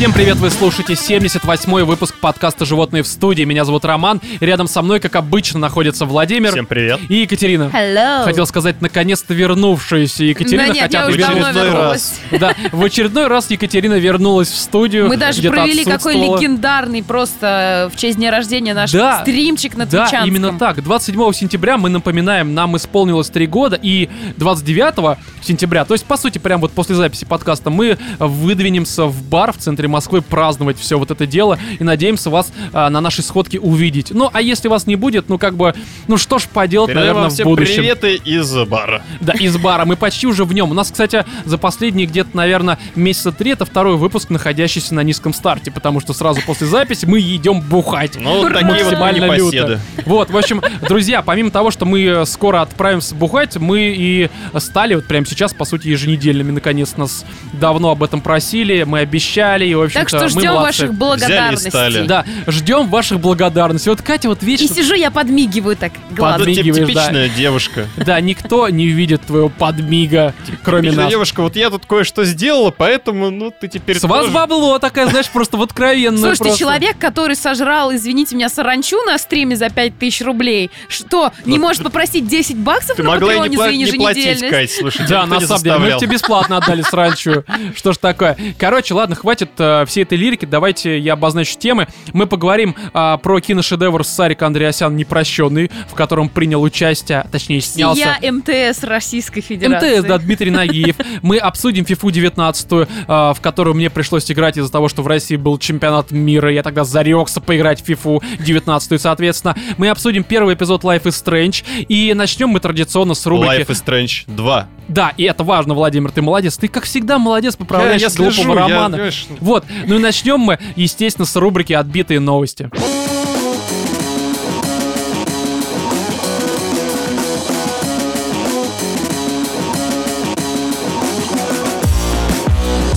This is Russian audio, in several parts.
Всем привет, вы слушаете 78-й выпуск подкаста «Животные в студии». Меня зовут Роман, рядом со мной, как обычно, находится Владимир Всем привет. и Екатерина. Hello. Хотел сказать, наконец-то вернувшаяся Екатерина, Да нет, хотя я уже давно вернулась. раз. Да, в очередной раз Екатерина вернулась в студию. Мы даже провели какой легендарный просто в честь дня рождения наш Да. стримчик на Да, Твичанском. именно так. 27 сентября мы напоминаем, нам исполнилось 3 года, и 29 сентября, то есть, по сути, прям вот после записи подкаста, мы выдвинемся в бар в центре Москвы праздновать все вот это дело, и надеемся вас а, на нашей сходке увидеть. Ну, а если вас не будет, ну, как бы, ну, что ж поделать, Передаем наверное, в будущем. приветы из бара. Да, из бара. Мы почти уже в нем. У нас, кстати, за последние где-то, наверное, месяца три это второй выпуск, находящийся на низком старте, потому что сразу после записи мы идем бухать. Ну, такие вот Максимально непоседы. Вот, в общем, друзья, помимо того, что мы э, скоро отправимся бухать, мы и стали вот прямо сейчас, по сути, еженедельными. Наконец нас давно об этом просили, мы обещали, и, в общем-то, Так что ждем молодцы. ваших благодарностей. Да, ждем ваших благодарностей. Вот Катя вот И вечно... сижу я подмигиваю так Ну, глазом. да. типичная девушка. Да, никто не видит твоего подмига, кроме нас. девушка, вот я тут кое-что сделала, поэтому, ну, ты теперь С вас бабло такая, знаешь, просто в откровенную Слушайте, человек, который сожрал, извините меня, саранчу на стриме за 5000 рублей, что, не Ну, может попросить 10 баксов на и Патреоне не, за еженедельность? Да, на самом деле, мы заставлял. тебе бесплатно отдали сранчу. Что ж такое? Короче, ладно, хватит э, всей этой лирики, давайте я обозначу темы. Мы поговорим а, про киношедевр Сарик Андреасян «Непрощенный», в котором принял участие, точнее, снялся. Я МТС Российской Федерации. МТС, да, Дмитрий Нагиев. Мы обсудим FIFA 19, э, в которую мне пришлось играть из-за того, что в России был чемпионат мира. Я тогда зарекся поиграть в FIFA 19, соответственно. Мы обсудим первый эпизод Life is Strange. И начнем мы традиционно с рубрики... Life is Strange 2. Да, и это важно, Владимир, ты молодец. Ты, как всегда, молодец, поправляешь я, я глупого слежу, я, романа. понимаешь, Вот, ну и начнем мы, естественно, с рубрики «Отбитые новости».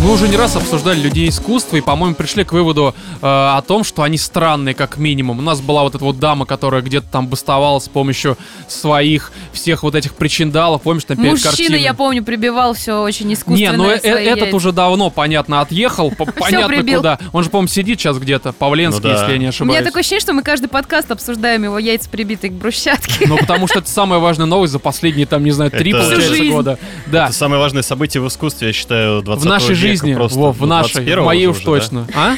Мы уже не раз обсуждали людей искусства и, по-моему, пришли к выводу э, о том, что они странные, как минимум. У нас была вот эта вот дама, которая где-то там бастовала с помощью своих всех вот этих причиндалов, помнишь, там перед Мужчина, картиной. я помню, прибивал все очень Не, искусственно. ну э- этот яйца. уже давно, понятно, отъехал, по- понятно прибил. куда. Он же, по-моему, сидит сейчас где-то, Павленский, Ну да. если я не У меня ошибаюсь. такое ощущение, что мы каждый подкаст обсуждаем его яйца, прибитые к брусчатке. Ну, потому что это самая важная новость за последние, там, не знаю, три, Это- получается, года. Да, Это самое важное событие в искусстве, я считаю, 20 в нашей века жизни, просто. Вов, в нашей, в 21-го моей уже, уж да? точно. А?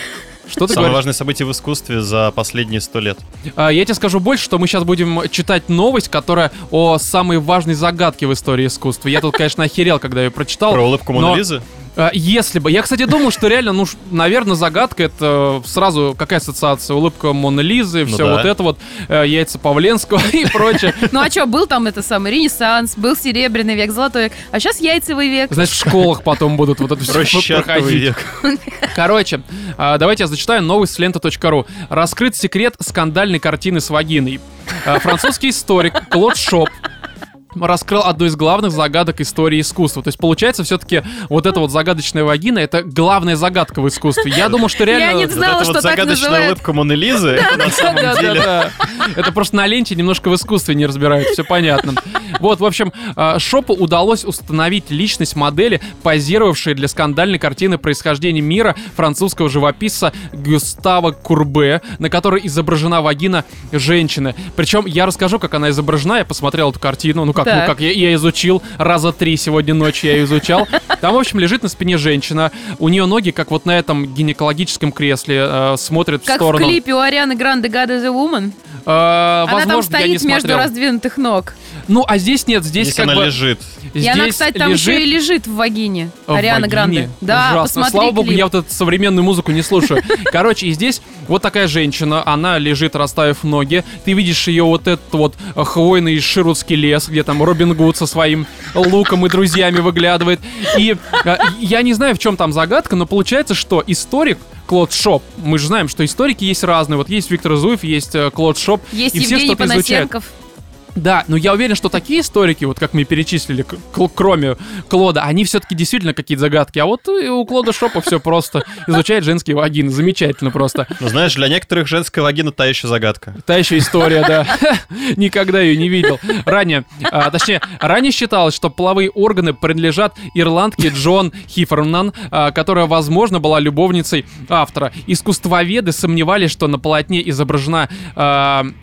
Что ты Самое говоришь? важное событие в искусстве за последние сто лет. А, Я тебе скажу больше, что мы сейчас будем читать новость, которая о самой важной загадке в истории искусства. Я тут, конечно, охерел, когда ее прочитал. Про улыбку но- Моны Лизы? А, Если бы. Я, кстати, думаю, что реально, ну, наверное, загадка это сразу какая ассоциация? Улыбка Моны Лизы, Ну все да. вот это вот, э, яйца Павленского и прочее. Ну а что, был там это самый Ренессанс, был Серебряный век, Золотой век, а сейчас Яйцевый век. Знаешь, в школах потом будут вот это все проходить. век. Короче, а, давайте я зачитаю новость с лента.ру. Раскрыт секрет скандальной картины с вагиной. А, Французский историк Клод Шоп раскрыл одну из главных загадок истории искусства. То есть, получается, все-таки вот эта вот загадочная вагина — это главная загадка в искусстве. Я думал, что реально... Я не Вот знала, эта что вот так загадочная называют. улыбка Моны Лизы. Это просто на ленте немножко в искусстве не разбирают, все понятно. Вот, в общем, э, Шопу удалось установить личность модели, позировавшей для скандальной картины происхождения мира французского живописца Гюстава Курбе, на которой изображена вагина женщины. Причем я расскажу, как она изображена. Я посмотрел эту картину. Ну как, ну Так. как я, я изучил раза три сегодня ночью я изучал. Там, в общем, лежит на спине женщина. У нее ноги, как вот на этом гинекологическом кресле, э, смотрят в Как в сторону. клипе у Арианы Гранде God is a Woman. Э, Она там возможно, я не стоит между раздвинутых ног. Ну, а здесь нет, здесь, Здесь как она бы... лежит. И она, здесь кстати, там лежит еще и лежит в вагине. в Ариана вагине. Гранде. Да, Ужасно. посмотри Слава богу, клип. я вот эту современную музыку не слушаю. Короче, и здесь вот такая женщина, она лежит, расставив ноги. Ты видишь ее вот этот вот хвойный шервудский лес, где там Робин Гуд со своим луком и друзьями выглядывает. И э, я не знаю, в чем там загадка, но получается, что историк Клод Шоп. Мы же знаем, что историки есть разные. Вот есть Виктор Зуев, есть э, Клод Шоп. Есть и все Евгений что-то изучают. Да, но я уверен, что такие историки, вот как мы перечислили, кроме Клода, они все-таки действительно какие-то загадки. А вот у Клода Шопа все просто. Изучает женские вагины. Замечательно просто. Ну, знаешь, для некоторых женская вагина та еще загадка. Та еще история, да. Никогда ее не видел. Ранее, а, точнее, ранее считалось, что половые органы принадлежат ирландке Джон Хифернан, а, которая, возможно, была любовницей автора. Искусствоведы сомневались, что на полотне изображена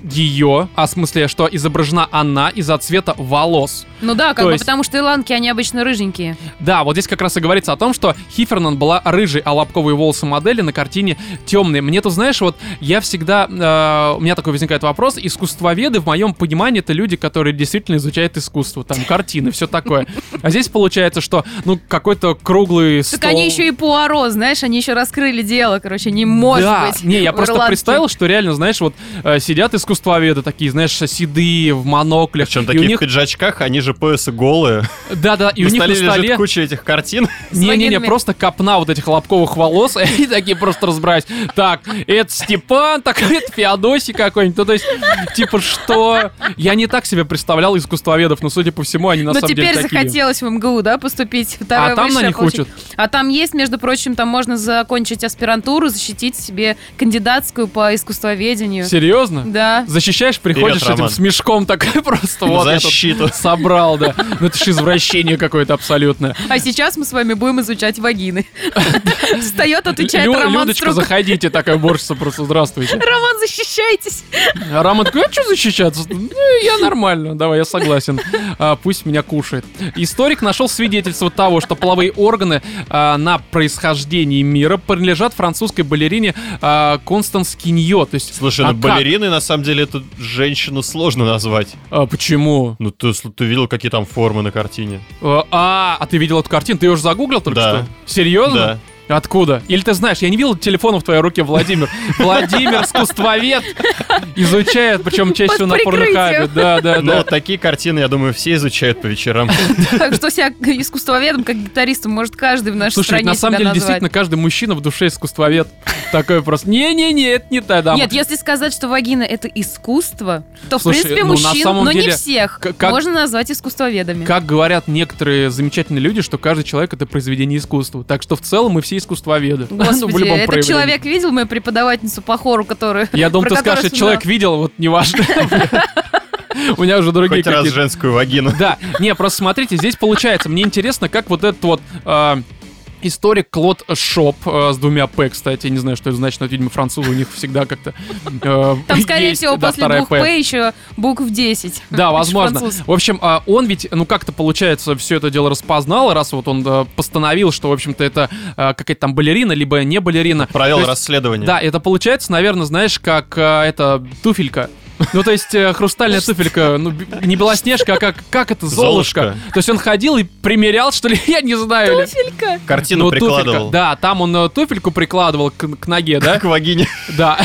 ее, а в смысле, что изображена она из-за цвета волос. Ну да, как То бы, есть- потому что ирландки, они обычно рыженькие. Да, вот здесь как раз и говорится о том, что Хифернан была рыжей, а лобковые волосы модели на картине темные. Мне тут, знаешь, вот я всегда... э, у меня такой возникает вопрос. Искусствоведы, в моем понимании, это люди, которые действительно изучают искусство. Там картины, все такое. А здесь получается, что, ну, какой-то круглый стол... Так они еще и Пуаро, знаешь, они еще раскрыли дело, короче, не может да, быть. не, я просто Ирландке. представил, что реально, знаешь, вот э, сидят искусствоведы такие, знаешь, седые, в моноклях. Причем такие у них, в пиджачках, они же поясы голые. да-да, и на у них на столе лежит куча этих картин. Не-не-не, просто копна вот этих лобковых волос, и они такие просто разбирать. Так, это Степан, так это Феодосий какой-нибудь. Ну, то есть, типа, что? Я не так себе представлял искусствоведов, но, судя по всему, они на Но самом теперь деле такие. захотелось в МГУ, да, поступить. Второе А там на них получить. учат. А там есть, между прочим, там можно закончить аспирантуру, защитить себе кандидатскую по искусствоведению. Серьезно? Да. Защищаешь, приходишь Вперед, этим Роман. с мешком такой просто вот Защиту. собрал, да. Ну это же извращение какое-то абсолютное. А сейчас мы с вами будем изучать вагины. Встает, отвечает Лю- Роман Людочка, Струк. заходите, такая уборщица просто, здравствуйте. Роман, защищайтесь. А Роман такой, а что защищаться? Ну, я нормально, давай, я согласен. А, пусть меня кушает. Историк нашел свидетельство того, что половые органы а, на происхождении мира принадлежат французской балерине а, Констанс Киньо. То есть, Слушай, а ну как? балериной на самом деле эту женщину сложно назвать. А, почему? Ну ты, ты видел, какие там формы на картине? А, А, а ты видел эту картину? Ты ее уже загуглил только Да. что? Серьезно? Да. Откуда? Или ты знаешь, я не видел телефона в твоей руке, Владимир. Владимир, искусствовед, изучает, причем чаще всего на порнохабе. Да, да, Но да. такие картины, я думаю, все изучают по вечерам. Так что себя искусствоведом, как гитаристом, может каждый в нашей Слушай, стране на самом деле, действительно, каждый мужчина в душе искусствовед. Такой просто, не-не-не, это не та дама. Нет, если сказать, что вагина это искусство, то, Слушай, в принципе, ну, на мужчин, самом но не деле, всех, к- как- можно назвать искусствоведами. Как говорят некоторые замечательные люди, что каждый человек это произведение искусства. Так что в целом мы все искусствоведы. В Господи, любом этот проявлении. человек видел мою преподавательницу по хору, которую... Я думал, ты скажешь, что человек вспоминал. видел, вот неважно. У меня уже другие Хоть раз женскую вагину. Да, не, просто смотрите, здесь получается, мне интересно, как вот этот вот э, историк Клод Шоп э, с двумя П, кстати, не знаю, что это значит, но, видимо, французы у них всегда как-то э, Там, скорее есть, всего, да, после двух «П» еще букв 10. Да, возможно. В общем, а, он ведь, ну как-то получается, все это дело распознал, раз вот он э, постановил, что, в общем-то, это э, какая-то там балерина, либо не балерина. Провел есть, расследование. Да, это получается, наверное, знаешь, как э, это туфелька. Ну, то есть, э, хрустальная туфелька, ну, не Белоснежка, а как, как это, Золушка. Золушка. То есть он ходил и примерял, что ли, я не знаю. Туфелька. Картину Ну, туфелька. прикладывал. Да, там он э, туфельку прикладывал к, к ноге, да? К вагине. Да,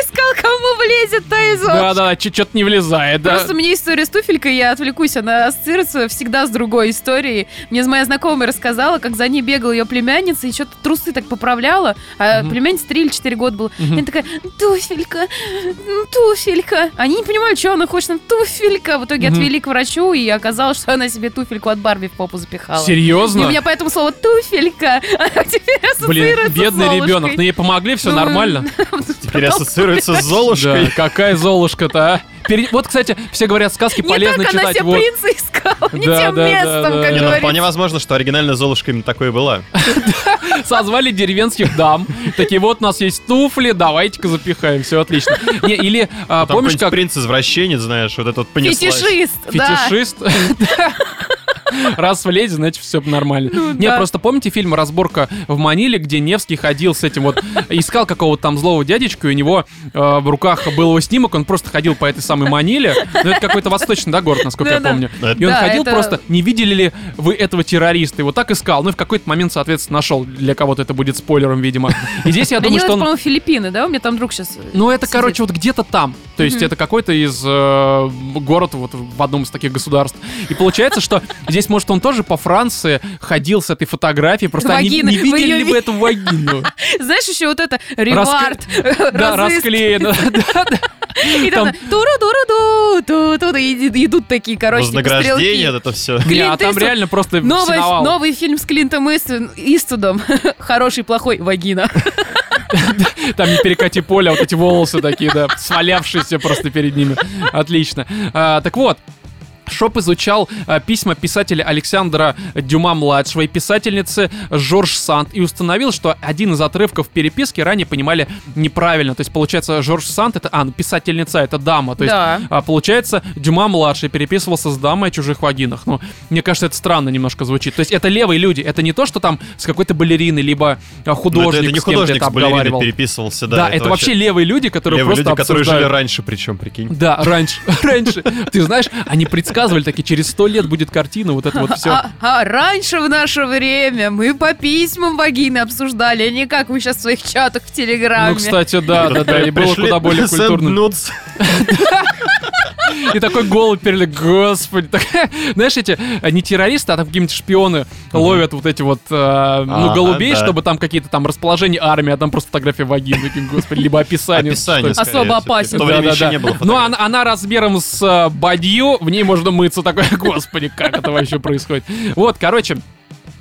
Искал, кому влезет, то и золушка. да, да, что-то не влезает, да. Просто у меня история с туфелькой, я отвлекусь, она ассоциируется всегда с другой историей. Мне моя знакомая рассказала, как за ней бегала ее племянница и что-то трусы так поправляла, а Мгм. племяннице 3 или 4 года было. Мгм. И она такая, туфелька, м, туфелька. Они не понимают, что она хочет, там, туфелька. В итоге Мгм. отвели к врачу, и оказалось, что она себе туфельку от Барби в попу запихала. И Серьезно? у меня поэтому слово туфелька теперь Блин, бедный Золушкой. ребенок, но ей помогли, все Ну, нормально. Теперь ассоциируется с Да, Золушкой. какая Золушка-то, а? Пере- Вот, кстати, все говорят, сказки Не полезно так она читать. себе Вот. принца искала, не Да, тем да, да, местом, да. как Не, ну вполне возможно, что оригинальная Золушка именно такой и была. Созвали деревенских дам. Такие, вот у нас есть туфли, давайте-ка запихаем, все отлично. Не, или а, помнишь, как принц-извращенец, знаешь, вот этот понеслась. Фетишист, да. фетишист... Раз влезет, значит, все нормально. Не, Ну да. просто помните фильм «Разборка в Маниле», где Невский ходил с этим вот, искал какого-то там злого дядечку, и у него э, в руках был его снимок, он просто ходил по этой самой Маниле. Ну, это какой-то восточный, да, город, насколько я помню. Да, И он Да, ходил это- просто, не видели ли вы этого террориста? И вот так искал. Ну, и в какой-то момент, соответственно, нашел. Для кого-то это будет спойлером, видимо. И здесь я думаю, что он... по-моему, Филиппины, да? У меня там друг сейчас... Ну, это, короче, вот где-то там. То есть это какой-то из э, город вот в одном из таких государств. И получается, что здесь, может, он тоже по Франции ходил с этой фотографией, просто они не видели ви- эту вагину? Знаешь, еще вот это ревард, Да, расклеено. И там туру-туру-ду, ту-ту, и идут такие, короче, типа Вознаграждение, это все. А там реально просто Новый, фильм с Клинтом Иству- Иствудом. Хороший, плохой, вагина. Там не перекати поле, а вот эти волосы такие, да, свалявшиеся просто перед ними. Отлично. А, так вот, Шоп изучал а, письма писателя Александра Дюма-младшего и писательницы Жорж Санд и установил, что один из отрывков переписки ранее понимали неправильно. То есть, получается, Жорж Санд это... А, ну, писательница это дама. То есть, Да. а, получается, Дюма-младший переписывался с дамой о чужих вагинах. Ну, мне кажется, это странно немножко звучит. То есть, это левые люди. Это не то, что там с какой-то балериной, либо а, художник Ну, это, это не с художник это с балериной обговаривал. переписывался, да. Да, это, вообще левые люди, которые левые просто люди, которые жили обсуждают. раньше, причем, прикинь. Да, раньше, раньше. Ты знаешь, они предсказывали такие, через сто лет будет картина, вот это вот все. А, а раньше в наше время мы по письмам вагины обсуждали, а не как вы сейчас в своих чатах в Телеграме. Ну, кстати, да, да, да, и было куда более культурно. И такой голубь перели, господи. Знаешь, эти э, не террористы, а там какие-нибудь шпионы ловят вот эти вот, э, ну, А, голубей, да. чтобы там какие-то там расположения армии, а там просто фотография вагины, такие, господи, либо описание. Описание, Особо опасен. Еще не было Ну, фотографий. она, она размером с э, бадью, в ней можно мыться. Такой, господи, как это вообще происходит. Вот, короче,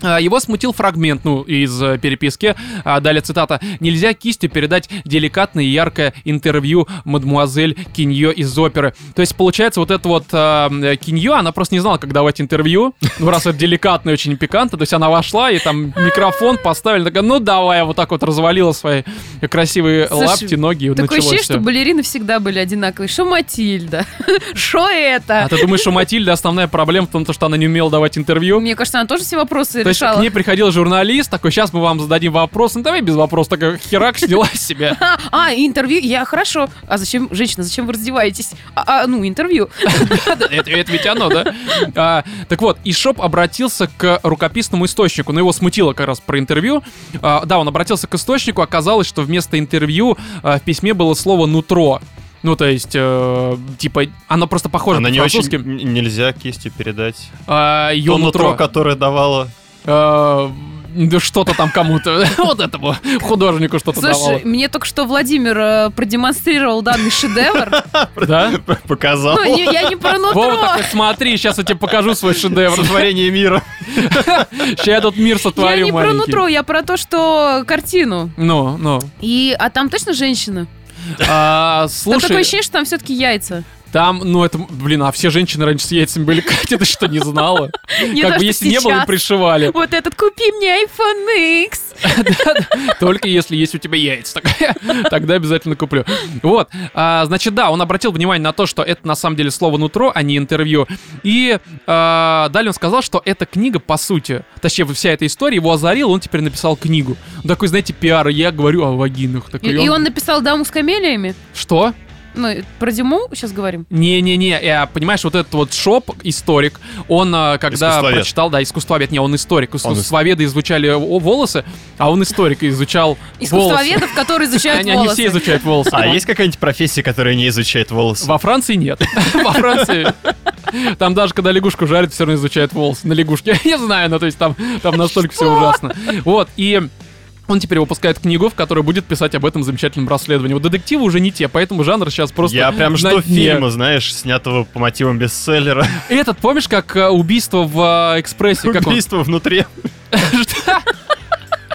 его смутил фрагмент, ну, из э, переписки. А, Далее цитата. «Нельзя кистью передать деликатное и яркое интервью мадмуазель Киньо из оперы». То есть, получается, вот это вот э, Киньо, она просто не знала, как давать интервью. Ну, раз это деликатно и очень пикантно. То есть, она вошла и там микрофон поставили. Такая, ну, давай, вот так вот развалила свои красивые Слушай, лапти, ноги. Такое началось ощущение, что балерины всегда были одинаковые. Что Матильда? А это? ты думаешь, что Матильда основная проблема в том, что она не умела давать интервью? Мне кажется, она тоже все вопросы Решала. к ней приходил журналист, такой, сейчас мы вам зададим вопрос, ну давай без вопроса, такой херак сняла себя. А, интервью, я хорошо. А зачем, женщина, зачем вы раздеваетесь? А, а, ну, интервью. Это, ведь оно, да? А, так вот, и Шоп обратился к рукописному источнику, но его смутило как раз про интервью. А, да, он обратился к источнику, оказалось, что вместо интервью в письме было слово «нутро». Ну, то есть, э, типа, оно просто похоже Она не очень нельзя кистью передать. А, ее То нутро. нутро, которое давала. Да что-то там кому-то, вот этому художнику что-то давало. Слушай, мне только что Владимир э, продемонстрировал данный шедевр. Да? Показал. Ну, не- я не про Вова нутро. такой, смотри, сейчас я тебе покажу свой шедевр. Сотворение мира. Сейчас я тут мир Я сотворю не про нутро, я про то, что картину. Ну, ну. И, а там точно женщина? А, Там такое слушай, ощущение, что там все-таки яйца. Там, ну это, блин, а все женщины раньше с яйцами были. Катя, ты что, не знала? Как бы если не было, пришивали. Вот этот купи мне iPhone X. Только если есть у тебя яйца. Тогда обязательно куплю. Вот. а, значит, да, он обратил внимание на то, что это на самом деле слово «нутро», а не интервью. И а, далее он сказал, что эта книга, по сути, точнее, вся эта история его озарила, он теперь написал книгу. Такой, знаете, пиар, я говорю о вагинах. И он написал «Даму с камелиями». Что? Ну, про Диму сейчас говорим. Не-не-не, э, понимаешь, вот этот вот шоп, историк, он, э, когда прочитал, да, искусствовед, не, он историк, Он ис- искусствоведы изучали о- волосы, а он историк и изучал волосы. Искусствоведов, которые изучают Они, они волосы. все изучают волосы. А есть какая-нибудь профессия, которая не изучает волосы? Во Франции нет. Во Франции там даже когда лягушку жарят, все равно изучают волосы на лягушке. Я не знаю, ну то есть там, там настолько все ужасно. Вот, и он теперь выпускает книгу, в которой будет писать об этом замечательном расследовании. Вот детективы уже не те, поэтому жанр сейчас просто Я прям на жду дне. фильма, знаешь, снятого по мотивам бестселлера. Этот, помнишь, как э, убийство в э, экспрессе? Как он? Убийство внутри.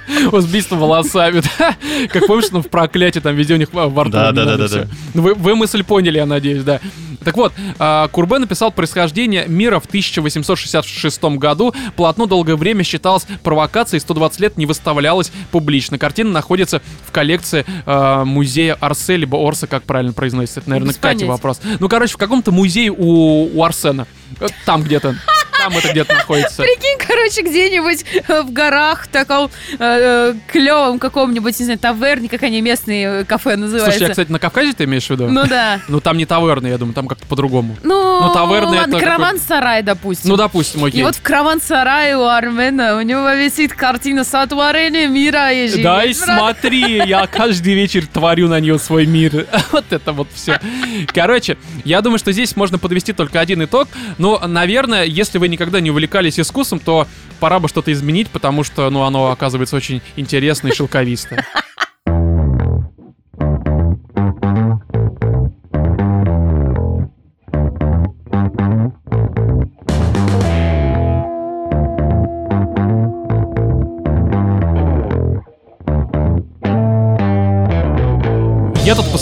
Убийство волосами? Как помнишь, ну, в проклятии там везде у них во рту Да, да, да, да. Ну, Вы, мысль поняли, я надеюсь, да. Так вот, а, Курбе написал происхождение мира в 1866 году. Полотно долгое время считалось провокацией, 120 лет не выставлялось публично. Картина находится в коллекции а, музея Арсе, либо Орса, как правильно произносится. Это, наверное, Без к Кате понятия. вопрос. Ну, короче, в каком-то музее у, у Арсена. Э, Там где-то. Там это где-то находится. Прикинь, короче, где-нибудь э, в горах, в таком э, клевом каком-нибудь, не знаю, таверне, как они местные э, кафе называются. Слушай, я, кстати, на Кавказе ты имеешь в виду? Ну да. Ну, там не таверны, я думаю, там как-то по-другому. Ну, Ну, таверна ладно, это караван-сарай, допустим. Ну, допустим, окей. И вот в караван-сарае у Армена у него висит картина сотворения мира и. Да и смотри, я каждый вечер творю на нее свой мир. Вот это вот все. Короче, я думаю, что здесь можно подвести только один итог. Но, наверное, если вы никогда не увлекались искусством, то пора бы что-то изменить, потому что, ну, оно оказывается очень интересное и шелковистое.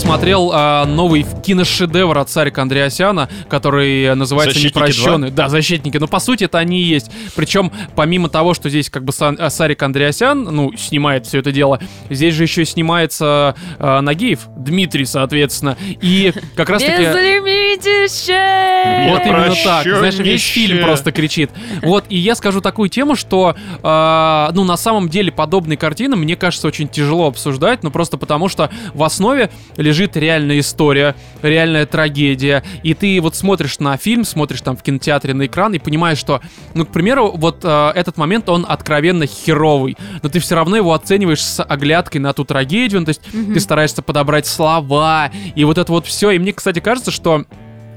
Посмотрел а, новый киношедевр от Сарика Андреасяна, который называется «Защитники «Непрощенный». Да, «Защитники». Но по сути это они и есть. Причем, помимо того, что здесь как бы Сан- а, Сарик Андреасян, ну, снимает все это дело, здесь же еще и снимается а, Нагиев, Дмитрий, соответственно. И как раз таки... Безлимитище! Вот именно так. Знаешь, весь фильм просто кричит. Вот, и я скажу такую тему, что, э, ну, на самом деле, подобные картины, мне кажется, очень тяжело обсуждать, ну, просто потому что в основе лежит реальная история, реальная трагедия, и ты вот смотришь на фильм, смотришь там в кинотеатре на экран и понимаешь, что, ну, к примеру, вот э, этот момент, он откровенно херовый, но ты все равно его оцениваешь с оглядкой на ту трагедию, ну, то есть ты стараешься подобрать слова, и вот это вот все, и мне, кстати, кажется, что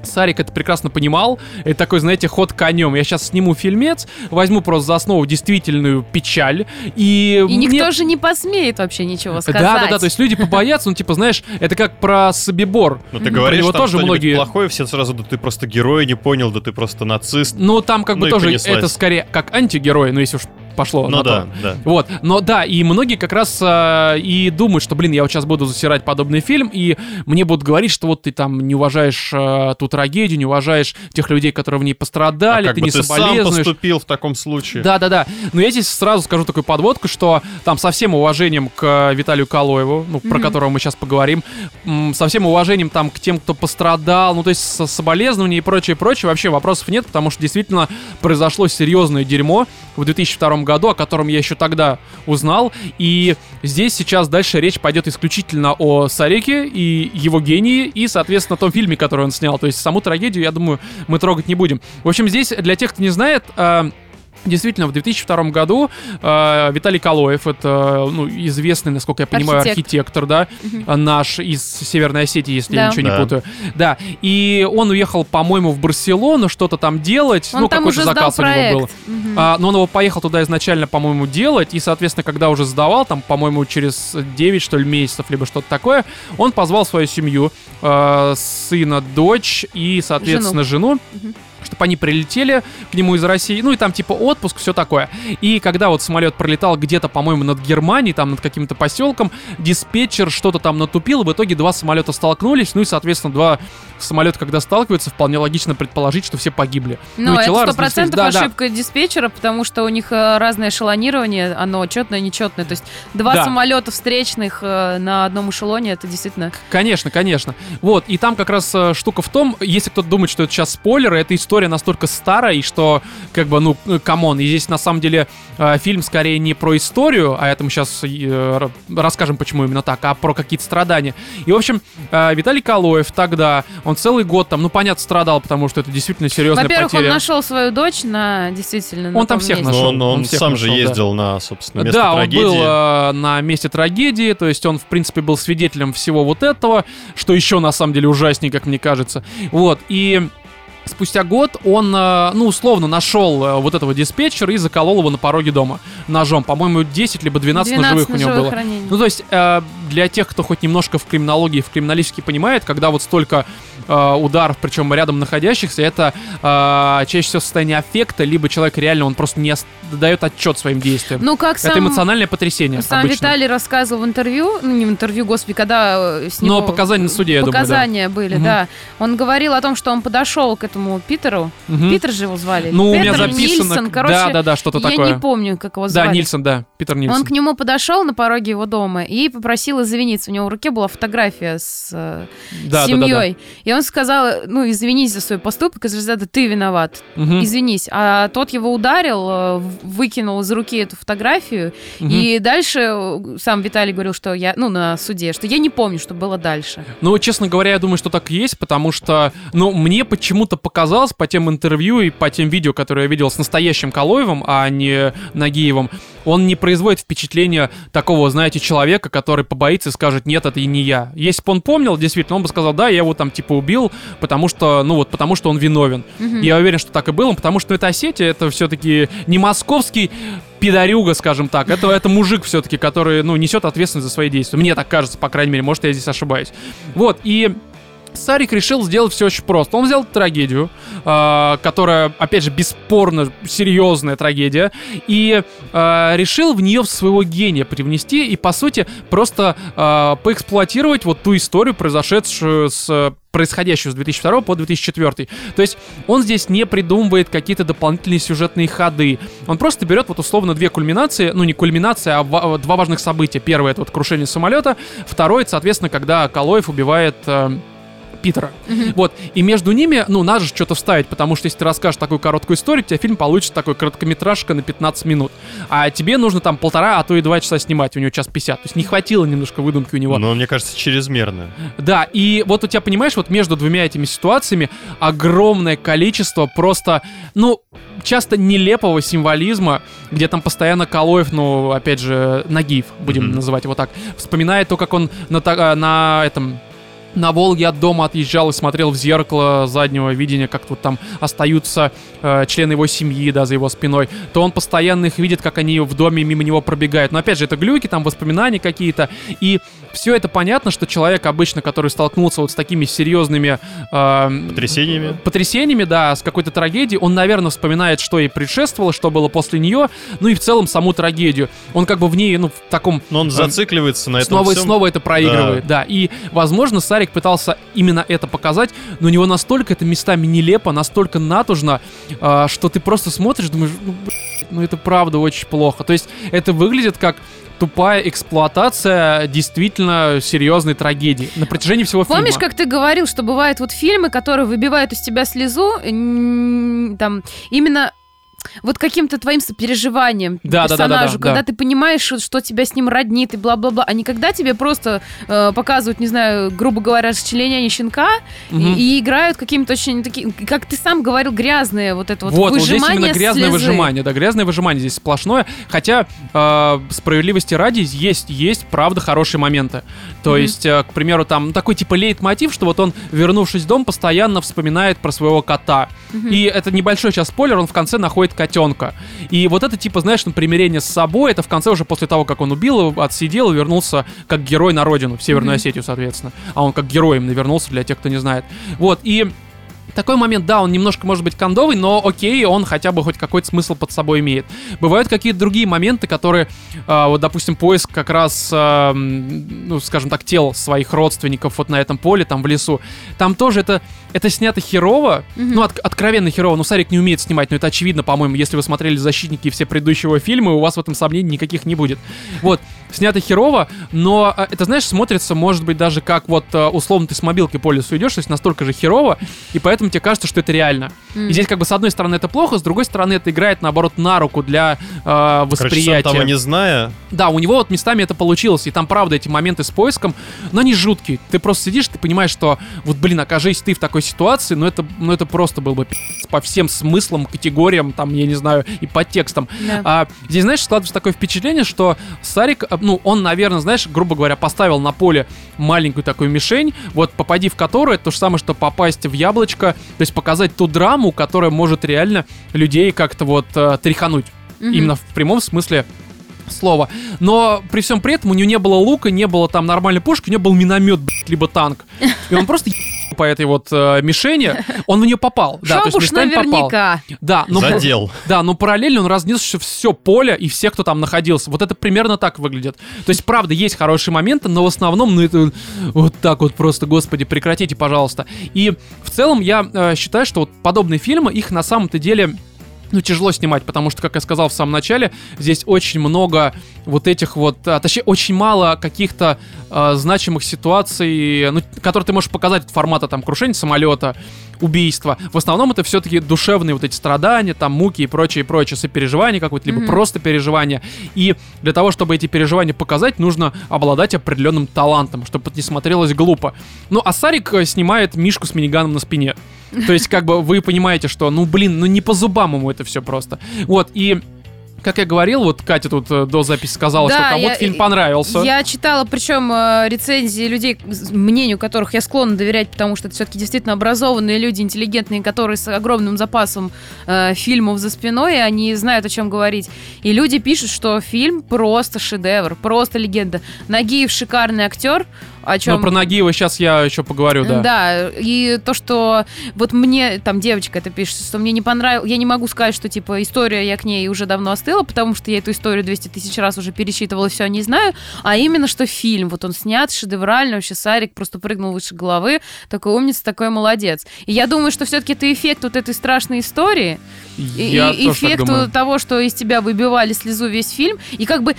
Сарик это прекрасно понимал. Это такой, знаете, ход конем. Я сейчас сниму фильмец, возьму просто за основу действительную печаль. И, И мне- никто же не посмеет вообще ничего сказать. Да, да, да, то есть люди побоятся, ну, типа, знаешь, это как про Собибор. Ну ты говоришь там тоже многие- плохое, все сразу, да ты просто героя не понял, да ты просто нацист. Ну, там как бы Ну тоже понеслась. это скорее как антигерой, ну, если уж пошло Ну на да, то. да. Вот, но да, и многие как раз а, и думают, что, блин, я вот сейчас буду засирать подобный фильм, и мне будут говорить, что вот ты там не уважаешь а, ту трагедию, не уважаешь тех людей, которые в ней А пострадали, как ты бы не ты сам соболезнуешь. поступил в таком случае? Да, да, да. Но я здесь сразу скажу такую подводку, что там со всем уважением к Виталию Калоеву, ну, про Мгм. которого мы сейчас поговорим, со всем уважением там к тем, кто пострадал, ну, то есть со соболезнования и прочее, прочее, вообще вопросов нет, потому что действительно произошло серьезное дерьмо в 2002 году, о котором я еще тогда узнал, и здесь сейчас дальше речь пойдет исключительно о Сарике и его гении, и, соответственно, том фильме, который он снял, то есть саму трагедию, я думаю, мы трогать не будем. В общем, здесь для тех, кто не знает, а, Действительно, в 2002 году э, Виталий Калоев, это ну, известный, насколько я понимаю, Архитект. архитектор, да, э, наш из Северной Осетии, если я Да. ничего не Да. путаю. Да, и он уехал, по-моему, в Барселону, что-то там делать, Он ну, там какой-то уже сдал заказ у него был. проект. Мгм. А, но он его поехал туда изначально, по-моему, делать, и, соответственно, когда уже сдавал, там, по-моему, через 9, что ли, месяцев, либо что-то такое, он позвал свою семью, э, сына, дочь и, соответственно, жену, Мгм. Чтобы они прилетели к нему из России, ну и там типа отпуск, все такое. И когда вот самолет пролетал где-то, по-моему, над Германией, там над каким-то поселком, диспетчер что-то там натупил, и в итоге два самолета столкнулись, ну и, соответственно, два самолета, когда сталкиваются, вполне логично предположить, что все погибли. Ну, и это сто процентов Да, да. ошибка диспетчера, потому что у них э, разное эшелонирование, оно четное, нечетное. То есть два Да. самолета встречных э, на одном эшелоне, это действительно... Конечно, конечно. Вот, и там как раз э, штука в том, если кто-то думает, что это сейчас спойлеры, эта история настолько старая, и что, как бы, ну, э, come on, и здесь на самом деле э, фильм скорее не про историю, а это мы сейчас расскажем, почему именно так, а про какие-то страдания. И, в общем, э, Виталий Калоев тогда, он целый год там, ну, понятно, страдал, потому что это действительно серьезная Во-первых, потеря. он нашел свою дочь на действительно... на Он там всех месте. нашел. Но он, он он всех сам же нашел, да. ездил на, собственно, место да, трагедии. он был э, на месте трагедии, то есть он, в принципе, был свидетелем всего вот этого, что еще на самом деле ужаснее, как мне кажется. Вот, и спустя год он, э, ну, условно, нашел э, вот этого диспетчера и заколол его на пороге дома ножом. По-моему, 10 либо 12, 12 ножевых у него ножевых было. ранений. Ну, то есть, э, для тех, кто хоть немножко в криминологии, в криминалистике понимает, когда вот столько э, ударов, причем рядом находящихся, это э, чаще всего состояние аффекта, либо человек реально, он просто не дает отчет своим действиям. Ну, как это сам... эмоциональное потрясение Сам обычно. Виталий рассказывал в интервью, ну не в интервью, господи, когда э, с Но него... показания на суде, я думаю, да. Показания были, Мгм. да. Он говорил о том, что он подошел к этому Питеру. Мгм. Питер же его звали. Ну, у меня записано... Нильсон, короче, да, да, да, что-то я такое. не помню, как его да, звали. Нильсон, да, Питер Нильсон. Он к нему подошел на пороге его дома и попросил извиниться. У него в руке была фотография с э, да, да, да, семьей. И он сказал, ну, извинись за свой поступок, из разряда ты виноват, да. Мгм. извинись. А тот его ударил, э, выкинул из руки эту фотографию. Мгм. И дальше э, сам Виталий говорил, что я, ну, на суде, что я не помню, что было дальше. Ну, честно говоря, я думаю, что так и есть, потому что, ну, мне почему-то показалось по тем интервью и по тем видео, которые я видел с настоящим Калоевым, а не Нагиевым, он не производит впечатления такого, знаете, человека, который побоится и скажет, нет, это и не я. Если бы он помнил, действительно, он бы сказал, да, я его там типа убил, потому что, ну вот, потому что он виновен. Мгм. Я уверен, что так и было, потому что ну, это Осетия, это все-таки не московский пидорюга, скажем так. Это, это мужик все-таки, который, ну, несет ответственность за свои действия. Мне так кажется, по крайней мере, может, я здесь ошибаюсь. Вот, и Сарик решил сделать все очень просто. Он взял трагедию, э, которая, опять же, бесспорно серьезная трагедия, и э, решил в нее своего гения привнести и, по сути, просто э, поэксплуатировать вот ту историю, произошедшую с происходящую с 2002 по 2004. То есть он здесь не придумывает какие-то дополнительные сюжетные ходы. Он просто берет вот условно две кульминации, ну не кульминация, а ва- два важных события. Первое это вот крушение самолета, второе соответственно, когда Калоев убивает э, Питера. Вот. И между ними, ну, надо же что-то вставить, потому что если ты расскажешь такую короткую историю, у тебя фильм получится такой короткометражка на 15 минут. А тебе нужно там полтора, а то и два часа снимать, у него час 50. То есть не хватило немножко выдумки у него. Но мне кажется, чрезмерно. Да, и вот у тебя, понимаешь, вот между двумя этими ситуациями огромное количество просто, ну, часто нелепого символизма, где там постоянно Калоев, ну, опять же, Нагиев, будем Мгм. называть его так, вспоминает то, как он на, та- на этом на Волге от дома отъезжал и смотрел в зеркало заднего видения, как тут там остаются э, члены его семьи, да, за его спиной, то он постоянно их видит, как они в доме мимо него пробегают. Но опять же, это глюки, там воспоминания какие-то. И все это понятно, что человек обычно, который столкнулся вот с такими серьезными э, Потрясениями? потрясениями, да, с какой-то трагедией, он, наверное, вспоминает, что ей предшествовало, что было после нее, ну и в целом саму трагедию. Он как бы в ней, ну, в таком Но он зацикливается на этом снова и всем. снова это проигрывает, да. И, возможно, Сарик пытался именно это показать, но у него настолько это местами нелепо, настолько натужно, а, что ты просто смотришь, думаешь, ну, ну это правда очень плохо. То есть это выглядит как тупая эксплуатация действительно серьезной трагедии на протяжении всего Помнишь, фильма. как ты говорил, что бывают вот фильмы, которые выбивают из тебя слезу, там, именно вот каким-то твоим сопереживанием Да, да, да, да, персонажу, да, когда да. ты понимаешь, что, что тебя с ним роднит и бла-бла-бла, а не когда тебе просто э, показывают, не знаю, грубо говоря, расчленение щенка Мгм. и, и играют какими-то очень такие, как ты сам говорил, грязные вот это вот, Вот, вот здесь выжимание именно грязное слезы. выжимание, да, грязное выжимание здесь сплошное. Хотя, э, справедливости ради, есть, есть, правда, хорошие моменты. То Мгм. есть, э, к примеру, там такой типа лейтмотив, что вот он, вернувшись в дом, постоянно вспоминает про своего кота. Мгм. И это небольшой сейчас спойлер, он в конце находит котенка. И вот это типа, знаешь, ну, примирение с собой, это в конце уже после того, как он убил его, отсидел и вернулся как герой на родину, в Северную Мгм. Осетию, соответственно. А он как герой именно вернулся, для тех, кто не знает. Вот, и такой момент, да, он немножко может быть кондовый, но окей, он хотя бы хоть какой-то смысл под собой имеет. Бывают какие-то другие моменты, которые, а, вот, допустим, поиск как раз, м, ну, скажем так, тел своих родственников вот на этом поле, там в лесу. Там тоже это, это снято херово, Мгм. ну, от- откровенно херово. Ну, Сарик не умеет снимать, но это очевидно, по-моему, если вы смотрели «Защитники» и все предыдущего фильма, у вас в этом сомнений никаких не будет. Вот, снято херово, но а, это, знаешь, смотрится, может быть, даже как вот, а, условно, ты с мобилкой по лесу идешь, то есть настолько же херово, и поэтому тебе кажется, что это реально. М. И здесь, как бы, с одной стороны, это плохо, с другой стороны, это играет, наоборот, на руку для Короче, сам восприятия. того не зная, Да, у него вот местами это получилось, и там, правда, эти моменты с поиском, но они жуткие. Ты просто сидишь, ты понимаешь, что вот, блин, окажись ты в такой ситуации, ну это, ну это просто был бы пи***ц по всем смыслам, категориям, там, я не знаю, и по текстам. Да. А здесь, знаешь, складывается такое впечатление, что Сарик, а, ну, он, наверное, знаешь, грубо говоря, поставил на поле маленькую такую мишень, вот попади в которую, это то же самое, что попасть в яблочко, то есть показать ту драму, которая может реально людей как-то вот э, тряхануть. Мгм. Именно в прямом смысле слова. Но при всем при этом у него не было лука, не было там нормальной пушки, у него был миномет, блядь, либо танк. И он просто по этой вот э, мишени, он в нее попал. Да, то есть местами попал. наверняка. Да, но задел. да, но параллельно он разнес все, все поле и всех, кто там находился. Вот это примерно так выглядит. То есть, правда, есть хорошие моменты, но в основном, ну это вот так вот просто, господи, прекратите, пожалуйста. И в целом я э, считаю, что вот подобные фильмы, их на самом-то деле ну, тяжело снимать, потому что, как я сказал в самом начале, здесь очень много вот этих вот, а, точнее, очень мало каких-то а, значимых ситуаций, ну, которые ты можешь показать от формата там крушения самолета, убийства. В основном это все-таки душевные вот эти страдания, там муки и прочее, и прочее, сопереживания какое-то, либо Мгм. просто переживания. И для того, чтобы эти переживания показать, нужно обладать определенным талантом, чтобы это не смотрелось глупо. Ну, а Сарик э, снимает Мишку с миниганом на спине. То есть, как бы вы понимаете, что, ну, блин, ну не по зубам ему это все просто. Вот, и как я говорил, вот Катя тут э, до записи сказала, Да, что кому-то фильм понравился. Я читала, причем э, рецензии людей, мнению которых я склонна доверять, потому что это все-таки действительно образованные люди, интеллигентные, которые с огромным запасом э, фильмов за спиной, и они знают, о чем говорить. И люди пишут, что фильм просто шедевр, просто легенда. Нагиев шикарный актер, о чем... Ну, про Нагиева сейчас я еще поговорю, да. Да, и то, что вот мне, там девочка это пишет, что мне не понравилось, я не могу сказать, что типа история, я к ней уже давно остыла, потому что я эту историю 200 тысяч раз уже пересчитывала, все не знаю, а именно, что фильм, вот он снят шедеврально, вообще Сарик просто прыгнул выше головы, такой умница, такой молодец. И я думаю, что все-таки это эффект вот этой страшной истории, и, Я и эффект того, что из тебя выбивали слезу весь фильм, и как бы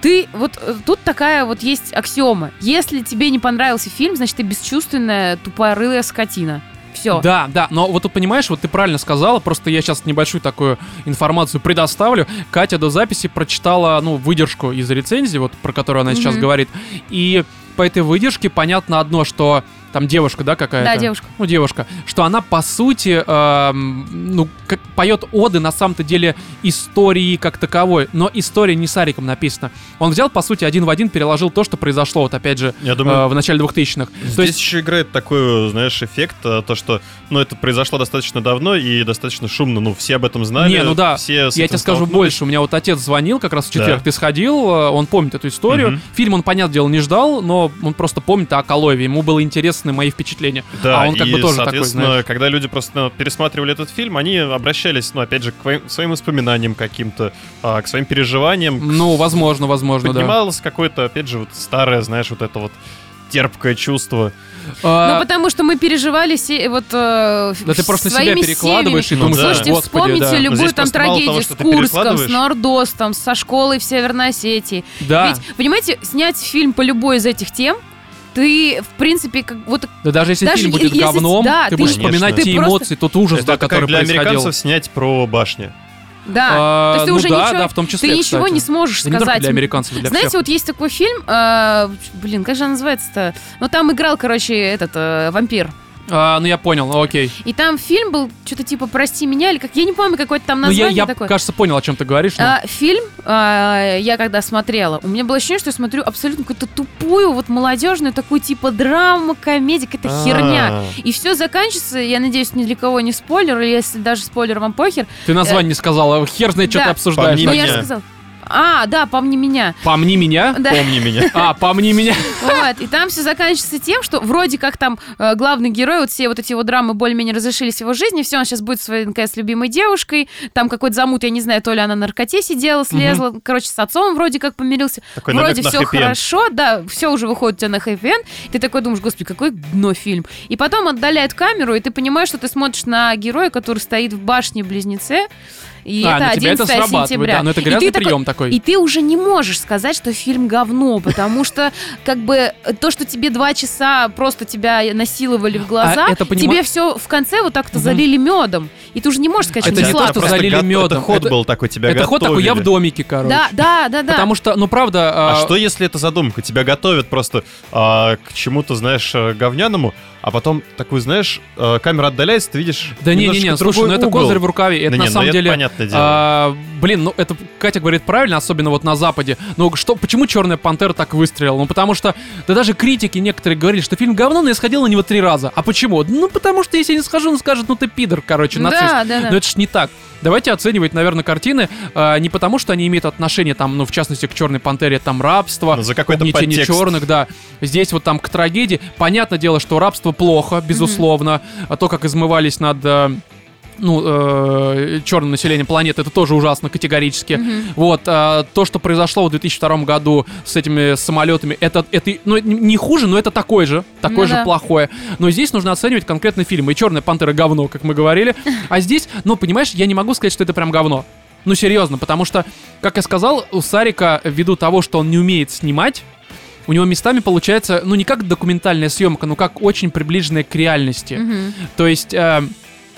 ты, вот э, тут такая вот есть аксиома, если тебе не понравился фильм, значит, ты бесчувственная, тупорылая скотина. Все. Да, да, но вот ты понимаешь, вот ты правильно сказала, просто я сейчас небольшую такую информацию предоставлю. Катя до записи прочитала, ну, выдержку из рецензии, вот про которую она сейчас Мгм. говорит, и по этой выдержке понятно одно, что там девушка, да, какая-то? Да, девушка. Ну, девушка. Что она, по сути, эм, ну, как поет оды, на самом-то деле, истории как таковой. Но история не Сариком написана. Он взял, по сути, один в один переложил то, что произошло, вот опять же, Я думаю, э, в начале 2000-х. Здесь То есть, еще играет такой, знаешь, эффект, а, то, что, ну, это произошло достаточно давно и достаточно шумно, ну, все об этом знали. Не, ну да, все я тебе скажу больше. У меня вот отец звонил как раз в четверг. Да. Ты сходил, э, он помнит эту историю. Мгм. Фильм он, понятное дело, не ждал, но он просто помнит о Колове. Ему было интересны мои впечатления. Да, а он как и, бы тоже такой, соответственно, знаешь. когда люди просто ну, пересматривали этот фильм, они обращались, ну, опять же, к своим- воспоминаниям каким-то, а, к своим переживаниям. Ну, возможно, возможно, да. Поднималось какое-то, опять же, вот старое, знаешь, вот это вот терпкое чувство. А, Ну, потому что мы переживали се- вот э, да ты просто себя своими перекладываешь и семьями. Ну думаешь, да. Слушайте, господи, вспомните да. Любую там трагедию того, с Курском, с. Нордостом, со школой в Северной Осетии. Да. Ведь, понимаете, снять фильм по любой из этих тем, ты, в принципе, как вот Да даже если Даже фильм будет если- говном, да, ты ты- будешь вспоминать Ты те просто- эмоции, тот ужас, это да, как который для происходил. американцев снять про башни. да. А, То есть ты ну уже да, ничего, да, в том числе, ты ничего кстати. не сможешь Да не только сказать. для американцев, для Знаете, всех. вот есть такой фильм, э, блин, как же он называется-то? Ну, там играл, короче, этот э, вампир. А, ну я понял, ну окей. И там фильм был что-то типа «Прости меня» или как, я не помню, какое-то там Ну я, название я такое. кажется, понял, о чем ты говоришь. но- А, фильм, а, я когда смотрела, у меня было ощущение, что я смотрю абсолютно какую-то тупую, вот молодежную, такую типа драма, комедия, какая-то херня. А, И все заканчивается, я надеюсь, ни для кого не спойлер, или если даже спойлер вам похер. Ты название не сказала, хер знает, что ты обсуждаешь. Ну, я же сказала. А, да, помни меня. Помни меня. Да. Помни меня. А, помни меня. Вот, и там все заканчивается тем, что вроде как там э, главный герой, вот все вот эти вот драмы более-менее разрешились в его жизни, все, он сейчас будет своей, наконец, любимой девушкой, там какой-то замут, я не знаю, то ли она на наркоте сидела, слезла, короче, с отцом вроде как помирился, Такой вроде все хорошо, да, все уже выходит у тебя на хэппи ты такой думаешь, господи, какой дно фильм. И потом отдаляют камеру, и ты понимаешь, что ты смотришь на героя, который стоит в башне-близнеце, и а, это на тебя это 11 срабатывает, сентября. да, но это И ты грязный такой- прием такой. и ты уже не можешь сказать, что фильм говно, потому что как бы то, что тебе два часа просто тебя насиловали в глаза, А это понима- тебе все в конце вот так-то Мгм. залили медом. И ты уже не можешь сказать, Это что не не то, сладко. что просто залили гот- мёдом. Это ход Это- был такой, тебя Это ход такой, я в готовили. домике, короче. Да, да, да, да. Потому что, ну правда... А а, что если это задумка? Тебя готовят просто а, к чему-то, знаешь, э, говняному, а потом такой, знаешь, э, камера отдаляется, ты видишь Да не-не-не, немножко слушай, другой ну это угол. козырь в рукаве. Это Да на не, ну самом это деле... понятное дело. а, блин, ну это Катя говорит правильно, особенно вот на Западе. Ну что, почему Черная Пантера так выстрелила? Ну потому что, да даже критики некоторые говорили, что фильм говно, но я сходил на него три раза. А почему? Ну потому что если я не схожу, он скажет, ну ты пидор, короче, нацист. Да, да, да. Но это ж не так. Давайте оценивать, наверное, картины а, не потому, что они имеют отношение, там, ну, в частности, к Черной Пантере, там, рабство, Ну, за какой-то угнетение подтекст. черных, да. Здесь вот там к трагедии. Понятное дело, что рабство плохо, безусловно. А то, как измывались над... э, ну, черным населением планеты, это тоже ужасно категорически. Вот, а, то, что произошло в 2002 году с этими самолетами, это, это ну, не- хуже, но это такое же, такое Ну же плохое. Но здесь нужно оценивать конкретный фильм. И Черная пантера говно, как мы говорили. А здесь, ну, понимаешь, я не могу сказать, что это прям говно. Ну, серьезно, потому что, как я сказал, у Сарика, ввиду того, что он не умеет снимать, у него местами получается, ну, не как документальная съемка, но как очень приближенная к реальности. Мгм. То есть, э,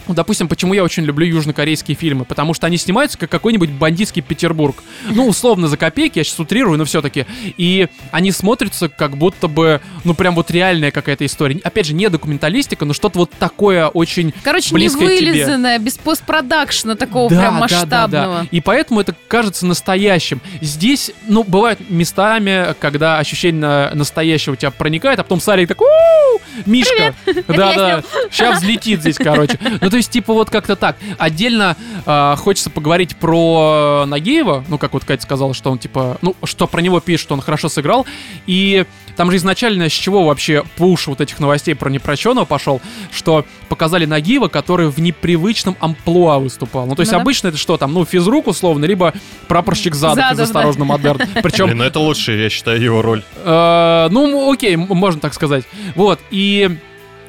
ну, допустим, почему я очень люблю южнокорейские фильмы? Потому что они снимаются как какой-нибудь бандитский Петербург. Ну, условно, за копейки, я сейчас утрирую, но все-таки. И они смотрятся как будто бы, ну, прям вот реальная какая-то история. Опять же, не документалистика, но что-то вот такое очень Короче, не близкое к тебе. вылизанная, без постпродакшна такого да, прям да, масштабного. Да, да. И поэтому это кажется настоящим. Здесь, ну, бывают местами, когда ощущение на- настоящего тебя проникает, а потом Сарик такой, «У-у-у, Мишка, да, да, сейчас взлетит здесь, короче. Но ты то есть, типа, вот как-то так. Отдельно э, хочется поговорить про Нагиева, ну, как вот Катя сказала, что он, типа, ну, что про него пишет, что он хорошо сыграл, и там же изначально с чего вообще пуш вот этих новостей про непрощенного пошел, что показали Нагиева, который в непривычном амплуа выступал. Ну, то есть Ну да. обычно это что там, ну, физрук условно, либо прапорщик задов из Задов, да. «Осторожно, модерн». Причем Блин, ну это лучшая, я считаю, его роль. Э, ну, окей, можно так сказать. Вот, и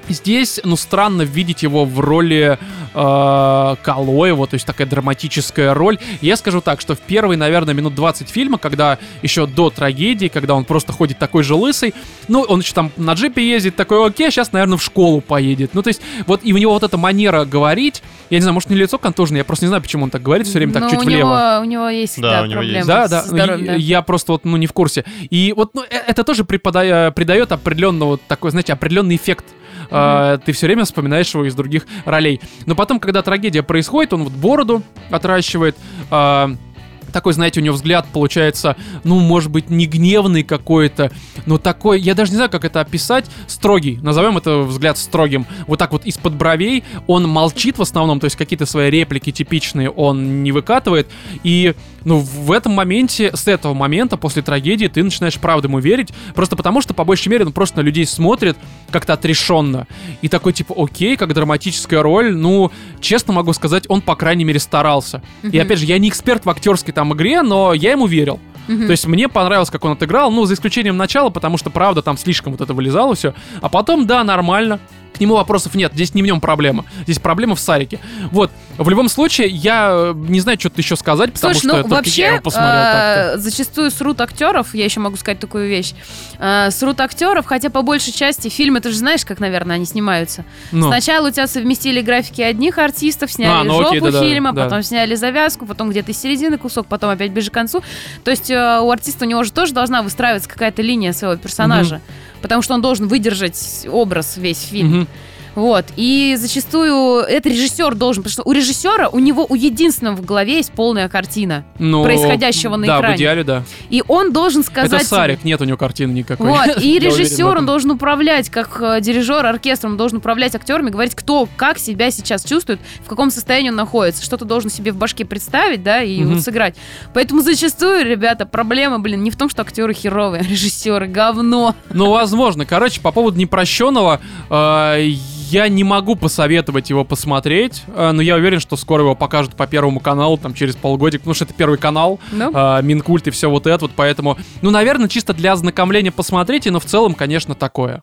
здесь, ну, странно видеть его в роли э, Калоева, то есть такая драматическая роль. Я скажу так, что в первые, наверное, минут 20 фильма, когда еще до трагедии, когда он просто ходит такой же лысый, ну, он еще там на джипе ездит, такой, окей, сейчас, наверное, в школу поедет. Ну, то есть, вот, и у него вот эта манера говорить, я не знаю, может, не лицо контужное, я просто не знаю, почему он так говорит, все время так Ну, чуть у влево. Него, у него есть, Да, да, у него проблемы есть. Да, да, здоровьем, я, да. я просто вот, ну, не в курсе. И вот, ну, э- это тоже преподая- придает определенного, вот такой, знаете, определенный эффект. Э, Ты все время вспоминаешь его из других ролей. Но потом, когда трагедия происходит, он вот бороду отращивает, э, такой, знаете, у него взгляд получается, ну, может быть, не гневный какой-то, но такой, я даже не знаю, как это описать, строгий, назовем это взгляд строгим. Вот так вот из-под бровей он молчит в основном, то есть какие-то свои реплики типичные он не выкатывает, и, ну, в этом моменте, с этого момента, после трагедии, ты начинаешь правда ему верить, просто потому что, по большей мере, он просто на людей смотрит как-то отрешенно, и такой, типа, окей, как драматическая роль, ну, честно могу сказать, он, по крайней мере, старался. И, опять же, я не эксперт в актерской там игре, но я ему верил. Мгм. То есть мне понравилось, как он отыграл, ну, за исключением начала, потому что, правда, там слишком вот это вылезало все. А потом, да, нормально. К нему вопросов нет, здесь не в нем проблема. Здесь проблема в Сарике. Вот. В любом случае, я э, не знаю, что-то еще сказать, потому Слушай, что ну только я вообще его посмотрел э, зачастую срут актеров, я еще могу сказать такую вещь, э, срут актеров, хотя по большей части фильмы, ты же знаешь, как, наверное, они снимаются. Ну, Сначала у тебя совместили графики одних артистов, сняли А, ну жопу окей, да-да, фильма, да. потом сняли завязку, потом где-то из середины кусок, потом опять ближе к концу. То есть э, у артиста у него же тоже должна выстраиваться какая-то линия своего персонажа, потому что он должен выдержать образ весь фильм. мгм. Вот. И зачастую это режиссер должен, потому что у режиссера, у него у единственного в голове есть полная картина Ну, происходящего на да, экране. в идеале, да. И он должен сказать... Это Сарик, нет у него картины никакой. Вот, и режиссер, он должен управлять, как э, дирижер оркестром, он должен управлять актерами, говорить, кто как себя сейчас чувствует, в каком состоянии он находится, что ты должен себе в башке представить, да, и Мгм. вот сыграть. Поэтому зачастую, ребята, проблема, блин, не в том, что актеры херовые, а режиссеры говно. Ну, возможно. Короче, по поводу непрощенного, э, я не могу посоветовать его посмотреть, э, но я уверен, что скоро его покажут по Первому каналу, там, через полгодик, потому что это Первый канал, Ну, э, Минкульт и все вот это вот, поэтому, ну, наверное, чисто для ознакомления посмотрите, но в целом, конечно, такое.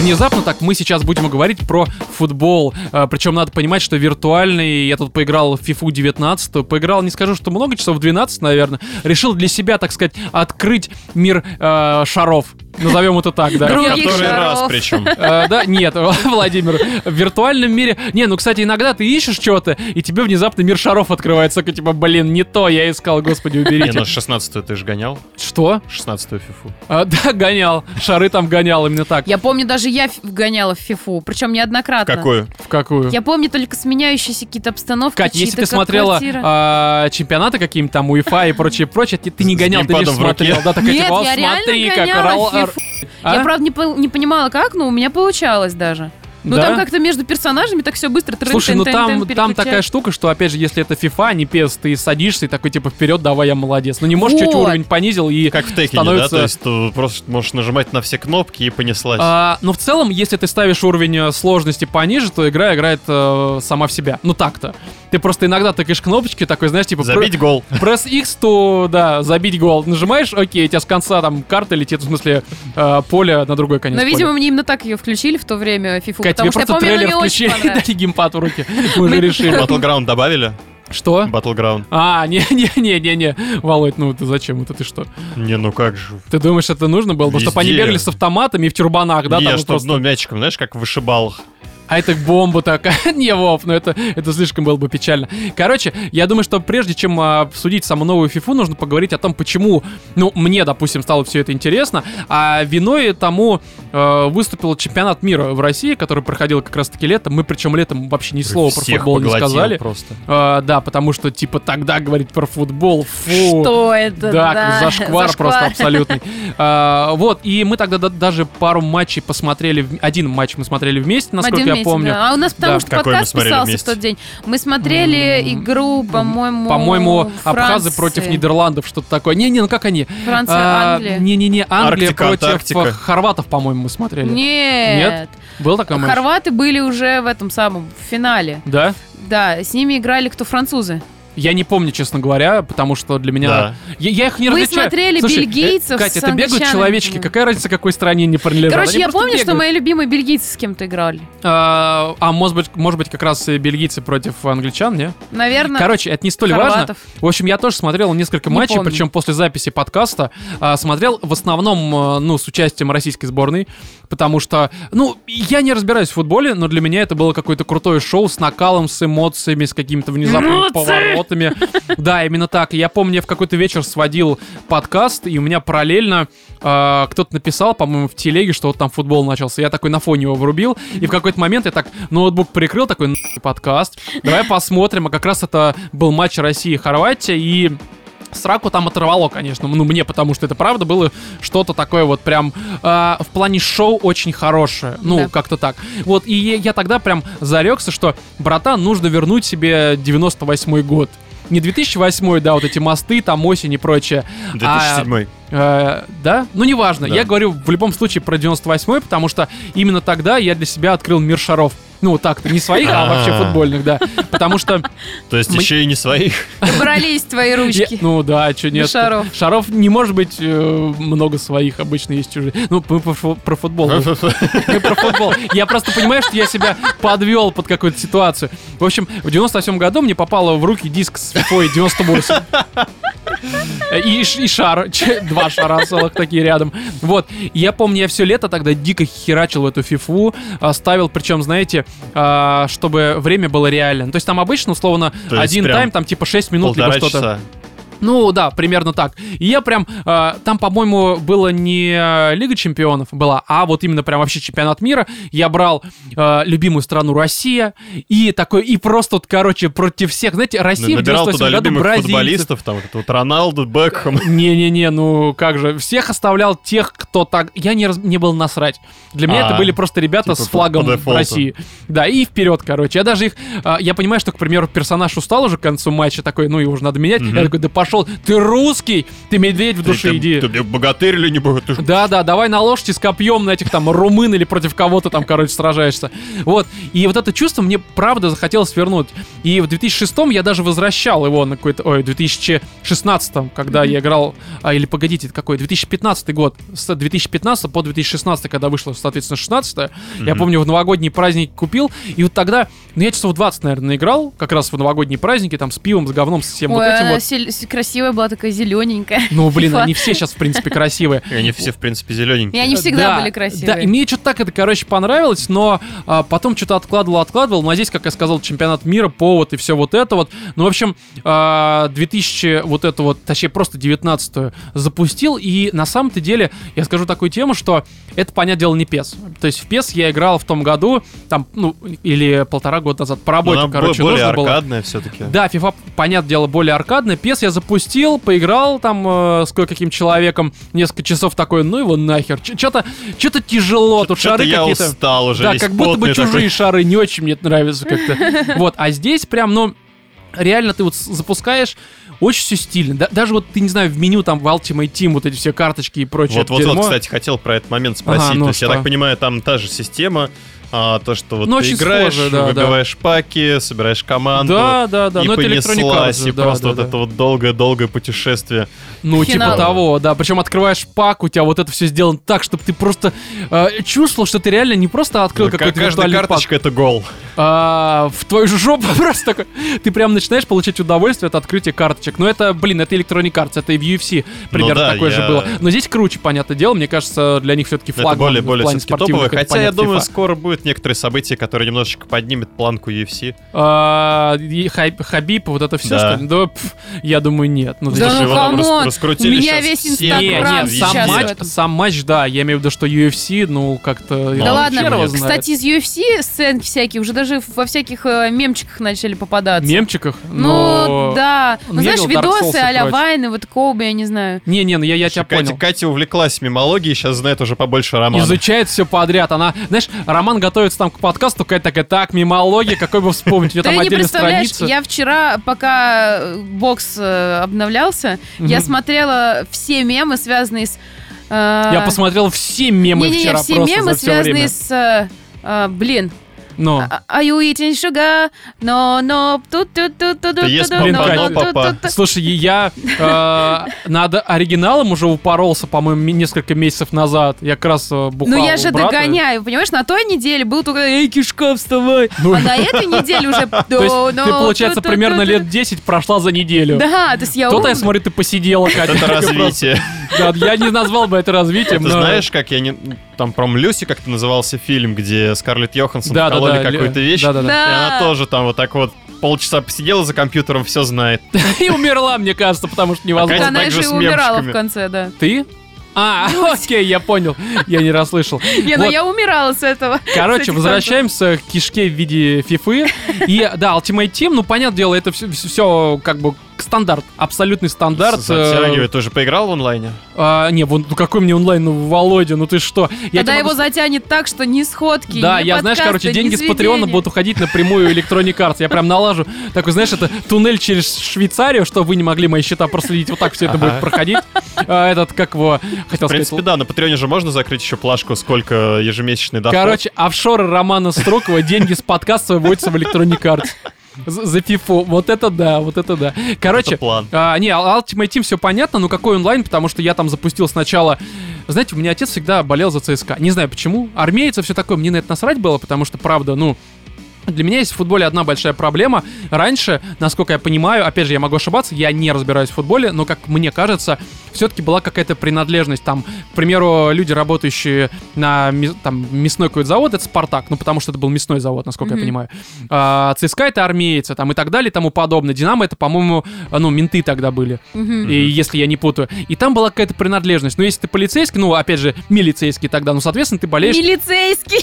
Внезапно так мы сейчас будем говорить про футбол. причем надо понимать, что виртуальный, я тут поиграл в FIFA 19, поиграл, не скажу, что много часов, 12, наверное. Решил для себя, так сказать, открыть мир э, шаров. Назовем это так, да. Друг- В Других который раз шаров. причем. Э, да, нет, Владимир, в виртуальном мире... Не, ну, кстати, иногда ты ищешь что-то, и тебе внезапно мир шаров открывается, такой, типа, блин, не то, я искал, господи, Не, уберите. ну 16 ты же гонял. Что? 16-ю фифу. А, да, гонял. Шары там гонял, именно так. я помню, даже я гоняла в фифу, причем неоднократно. Какую? В какую? Я помню только сменяющиеся какие-то обстановки. Кать, если ты смотрела квартира. а, чемпионаты какие-нибудь там, УЕФА и прочее, прочее, ты, ты не гонял, ты лишь в смотрел. Да, такая, Нет, типа, «О, я реально смотри, как А? Я, правда, не, по- не понимала, как, но у меня получалось даже. Ну, Да? там как-то между персонажами так все быстро трын, Слушай, ну тын, там, тын, там переключать. такая штука, что, опять же, если это FIFA, а не PES, ты садишься и такой, типа, вперед, давай, я молодец. Ну не можешь, чуть Вот. уровень понизил и... Как в Текине, Становится- да? То есть ты просто можешь нажимать на все кнопки и понеслась. А, но в целом, если ты ставишь уровень э, сложности пониже, то игра играет э, сама в себя. Ну так-то. Ты просто иногда тыкаешь кнопочки, такой, знаешь, типа... Забить гол. Пресс X, то, да, забить гол. Нажимаешь, окей, у тебя с конца там карта летит, в смысле, э, поле на другой конец Но, поля. видимо, мне именно так ее включили в то время, FIFA, Кать, потому тебе что я просто помню, трейлер мне очень включили понравилась. дали геймпад в руки. Мы уже решили. Battleground добавили? Что? Battleground. А, не-не-не-не-не, Володь, ну ты зачем это, ты что? Не, ну как же. Ты думаешь, это нужно было? Потому что они бегали с автоматами и в тюрбанах, да? Не, там чтоб, просто... ну, мячиком, знаешь, как в вышибалах. А это бомба такая. Не, Вов, ну это, это слишком было бы печально. Короче, я думаю, что прежде чем а, обсудить саму новую фифу, нужно поговорить о том, почему, ну, мне, допустим, стало все это интересно, а виной тому э, выступил чемпионат мира в России, который проходил как раз-таки летом. Мы причем летом вообще ни слова про футбол не сказали. просто. А, да, потому что, типа, тогда говорить про футбол, фу. Что это? Да, как зашквар, зашквар. просто абсолютный. А, вот, и мы тогда да- даже пару матчей посмотрели, один матч мы смотрели вместе, насколько Один я месяц, помню. да. А у нас потому Да. что Какой подкаст писался в вместе? тот день. Мы смотрели М, игру, по-моему, По-моему, абхазы Франции. против Нидерландов, что-то такое. Не-не, ну как они? Франция, А, Англия. Не-не-не, Англия Арктика, против Антарктика. хорватов, по-моему, мы смотрели. Нет. Был такой матч? Хорваты были уже в этом самом в финале. Да? Да, с ними играли кто французы. Я не помню, честно говоря, потому что для меня... Да. Я, я их не Вы различаю. смотрели Слушай, э, бельгийцев Катя, с это бегают англичанами? человечки. Какая разница, какой стране они принадлежат? Короче, Они я помню, что бегают. мои любимые бельгийцы с кем-то играли. А, а может быть, может быть, как раз и бельгийцы против англичан, не? Наверное, Короче, это не столь важно. хорватов. В общем, я тоже смотрел несколько Не матчей, помню. причем после записи подкаста а, смотрел в основном, а, ну, с участием российской сборной, потому что, ну, я не разбираюсь в футболе, но для меня это было какое-то крутое шоу с накалом, с эмоциями, с какими-то внезапными Эмоции! поворотами. Да, именно так. Я помню, я в какой-то вечер сводил подкаст, и у меня параллельно а, кто-то написал, по-моему, в телеге, что вот там футбол начался. Я такой на фоне его врубил, и в какой-то момент я так ноутбук прикрыл, такой «Нахуй подкаст. Давай посмотрим. А как раз это был матч России-Хорватия, и Сраку там оторвало, конечно, ну мне, потому что это правда было что-то такое вот прям а, в плане шоу очень хорошее, ну Да. как-то так. Вот и я, я тогда прям зарекся, что братан нужно вернуть себе 98 год. Не 2008, да, вот эти мосты, там осень и прочее. а, 2007 Э, да? Ну, неважно. Да. Я говорю в любом случае про 98-й, потому что именно тогда я для себя открыл мир шаров. Ну, так-то, не своих, а вообще А. футбольных, да. Потому что... То есть еще и не своих. Брались твои ручки. ну да, что нет. шаров. Шаров не может быть э, много своих, обычно есть чужие. Ну, мы про, фу- про футбол. Мы про футбол. Я просто понимаю, что я себя подвел под какую-то ситуацию. В общем, в 98 году мне попало в руки диск с FIFA 98. И, и шар, два шара целых такие рядом. Вот, я помню, я все лето тогда дико херачил в эту фифу, а, ставил, причем, знаете, а, чтобы время было реально. То есть там обычно, условно, один прям тайм, там типа 6 минут, либо что-то. часа. Ну да, примерно так. И я прям, э, там, по-моему, было не э, Лига Чемпионов была, а вот именно прям вообще чемпионат мира. Я брал э, любимую страну Россия и такой, и просто вот, короче, против всех, знаете, Россия в Набирал 98 туда году любимых бразильцев. футболистов, там, вот Роналду, Бекхэм. Не-не-не, ну как же, всех оставлял тех, кто так... Я не, раз... не был насрать. Для меня А, это были просто ребята типа с флагом. России. Да, и вперед, короче. Я даже их... а, я понимаю, что, к примеру, персонаж устал уже к концу матча, такой, ну его уже надо менять. Мгм. Я такой, да пошел, ты русский, ты медведь в душе, Ты- иди. Ты мне богатырь или не богатырь? Да, да, давай на лошади с копьем на этих там румын или против кого-то там, короче, сражаешься. Вот. И вот это чувство мне правда захотелось вернуть. И в 2006 я даже возвращал его на какой-то... Ой, в 2016, когда я играл... А, или погодите, это какой? 2015 год. С 2015 по 2016, когда вышло, соответственно, 16 Я Мгм. помню, в новогодний праздник купил. И вот тогда... Ну, я часов 20, наверное, играл. Как раз в новогодние праздники, там, с пивом, с говном, со всем вот Ой, этим она вот. Красивая была такая зелененькая. Ну, блин, Фа- они все сейчас, в принципе, красивые. И Они все, в принципе, И зелененькие. они всегда Да, были красивые. Да, и мне что-то так это, короче, понравилось, но а, потом что-то откладывал, откладывал. Ну, а здесь, как я сказал, чемпионат мира, повод и все вот это вот. Ну, в общем, а, 2000 вот это вот, точнее, просто 19 запустил. И на самом-то деле, я скажу такую тему, что это, понятное дело, не PES. То есть в PES я играл в том году, там, ну, или полтора года назад, по Но работе, короче, более нужно было. аркадная все-таки. Да, FIFA, понятное дело, более аркадная. PES я запустил, поиграл там э, с кое-каким человеком несколько часов такой, ну его нахер. Что-то что-то тяжело, тут шары я какие-то. устал уже, Да, весь как будто бы потный чужие такой. шары не очень мне это нравится как-то. Вот, а здесь прям, ну, реально ты вот с- запускаешь, очень все стильно. Да- даже вот ты, не знаю, в меню там в Ultimate Team вот эти все карточки и прочее Вот, вот, дерьмо. вот, кстати, хотел про этот момент спросить. Ага, ну то есть, я что? так понимаю, там та же система, а, то, что вот Ну, ты играешь, схоже, да, да. выбиваешь паки, собираешь команду. Да, да, да, и ну это Electronic понеслась, и да, просто да, вот да. это вот долгое-долгое путешествие. Ну, Финал. типа того, да. Причем открываешь пак, у тебя вот это все сделано так, чтобы ты просто э, чувствовал, что ты реально не просто открыл Ну, какой-то каждая виртуальный пак. карточка — это гол. а, в твою же жопу просто такой. Ты прям начинаешь получать удовольствие от открытия карточек. Но это, блин, это Electronic Arts, это и в UFC примерно да, такое же я- было. Но здесь круче, понятное дело. Мне кажется, для них все-таки Это флаг более, в более плане все-таки спортивных, топовое. это Хотя я думаю, FIFA. скоро будет некоторые события, которые немножечко поднимет планку UFC. А, Хабиб, вот это все, Да. что ли? Да, пф, я думаю, нет. Ну, Да ну его там рас- раскрутили у меня весь Инстаграм Не, Программ нет, сам сейчас матч, сам матч, да, я имею в виду, что UFC, ну, как-то... Да Да ладно, кстати, из UFC сценки всякие уже даже во всяких э, мемчиках начали попадаться. Мемчиках, Ну, но... да. Ну, Ну, знаешь, видосы а-ля. Вайны, вот Коуби, я не знаю. Не-не, ну я, я тебя Катя, понял. Катя увлеклась мемологией, сейчас знает уже побольше романа. Изучает все подряд. Она, знаешь, Роман готовится там к подкасту, Катя такая, так, мимология, какой бы вспомнить, Ты там не представляешь, я вчера, пока э, бокс э, обновлялся, я смотрела все мемы, связанные с... э, Я посмотрел все мемы вчера все мемы, связанные с... блин, Но, А- Are you eating sugar? No, no. Тут, тут, тут, тут, тут, тут, папа. тут, тут. слушай, я э, над оригиналом уже упоролся, по-моему, несколько месяцев назад. Я как раз э, бухал Ну я же догоняю, понимаешь, на той неделе был только «Эй, кишка, вставай!» Ну, А на этой неделе уже... То есть ты, получается, примерно лет 10 прошла за неделю. Да, то есть я... Кто-то, я смотрю, ты посидела, Катя. Это развитие. Да, я не назвал бы это развитием, Ты знаешь, как я не... Там про Люси как-то назывался фильм, где Скарлетт Йоханссон Да, да, вкололи да, какую-то вещь, да, да, да. и Да. она тоже там вот так вот полчаса посидела за компьютером, все знает. И умерла, мне кажется, потому что невозможно. Она же и умирала в конце, да. Ты? А, окей, я понял. Я не расслышал. Не, ну я умирала с этого. Короче, возвращаемся к кишке в виде фифы. И да, Ultimate Team, ну, понятное дело, это все, как бы стандарт, абсолютный стандарт. э, Затягивает. Ты уже поиграл в онлайне? а, не, вон, ну какой мне онлайн, ну, Володя, ну ты что? Я Тогда его могу затянет так, что ни сходки, Да, ни я, знаешь, подкасты, короче, деньги с Патреона будут уходить напрямую Electronic Arts. Я прям налажу такой, знаешь, это туннель через Швейцарию, чтобы вы не могли мои счета проследить. Вот так все это будет проходить. А, Этот, как его, хотел В принципе, сказать... да, на Патреоне же можно закрыть еще плашку, сколько ежемесячный доход. Короче, офшоры Романа Строкова, деньги с подкаста выводятся в Electronic Arts. За фифу. Вот это да, вот это да. Короче, Это план. а, не, Ultimate Team все понятно, но какой онлайн, потому что я там запустил сначала... Знаете, у меня отец всегда болел за ЦСКА. Не знаю почему. Армейцы, все такое, мне на это насрать было, потому что, правда, ну... Для меня есть в футболе одна большая проблема. Раньше, насколько я понимаю, опять же, я могу ошибаться, я не разбираюсь в футболе, но, как мне кажется, все-таки была какая-то принадлежность. Там, к примеру, люди, работающие на там, мясной какой-то завод, это Спартак, ну, потому что это был мясной завод, насколько я Мгм. понимаю. А, ЦСКА это армейцы, там, и так далее, и тому подобное. Динамо это, по-моему, ну, менты тогда были. Мгм. И если я не путаю. И там была какая-то принадлежность. Но если ты полицейский, ну, опять же, милицейский тогда, ну, соответственно, ты болеешь, Милицейский,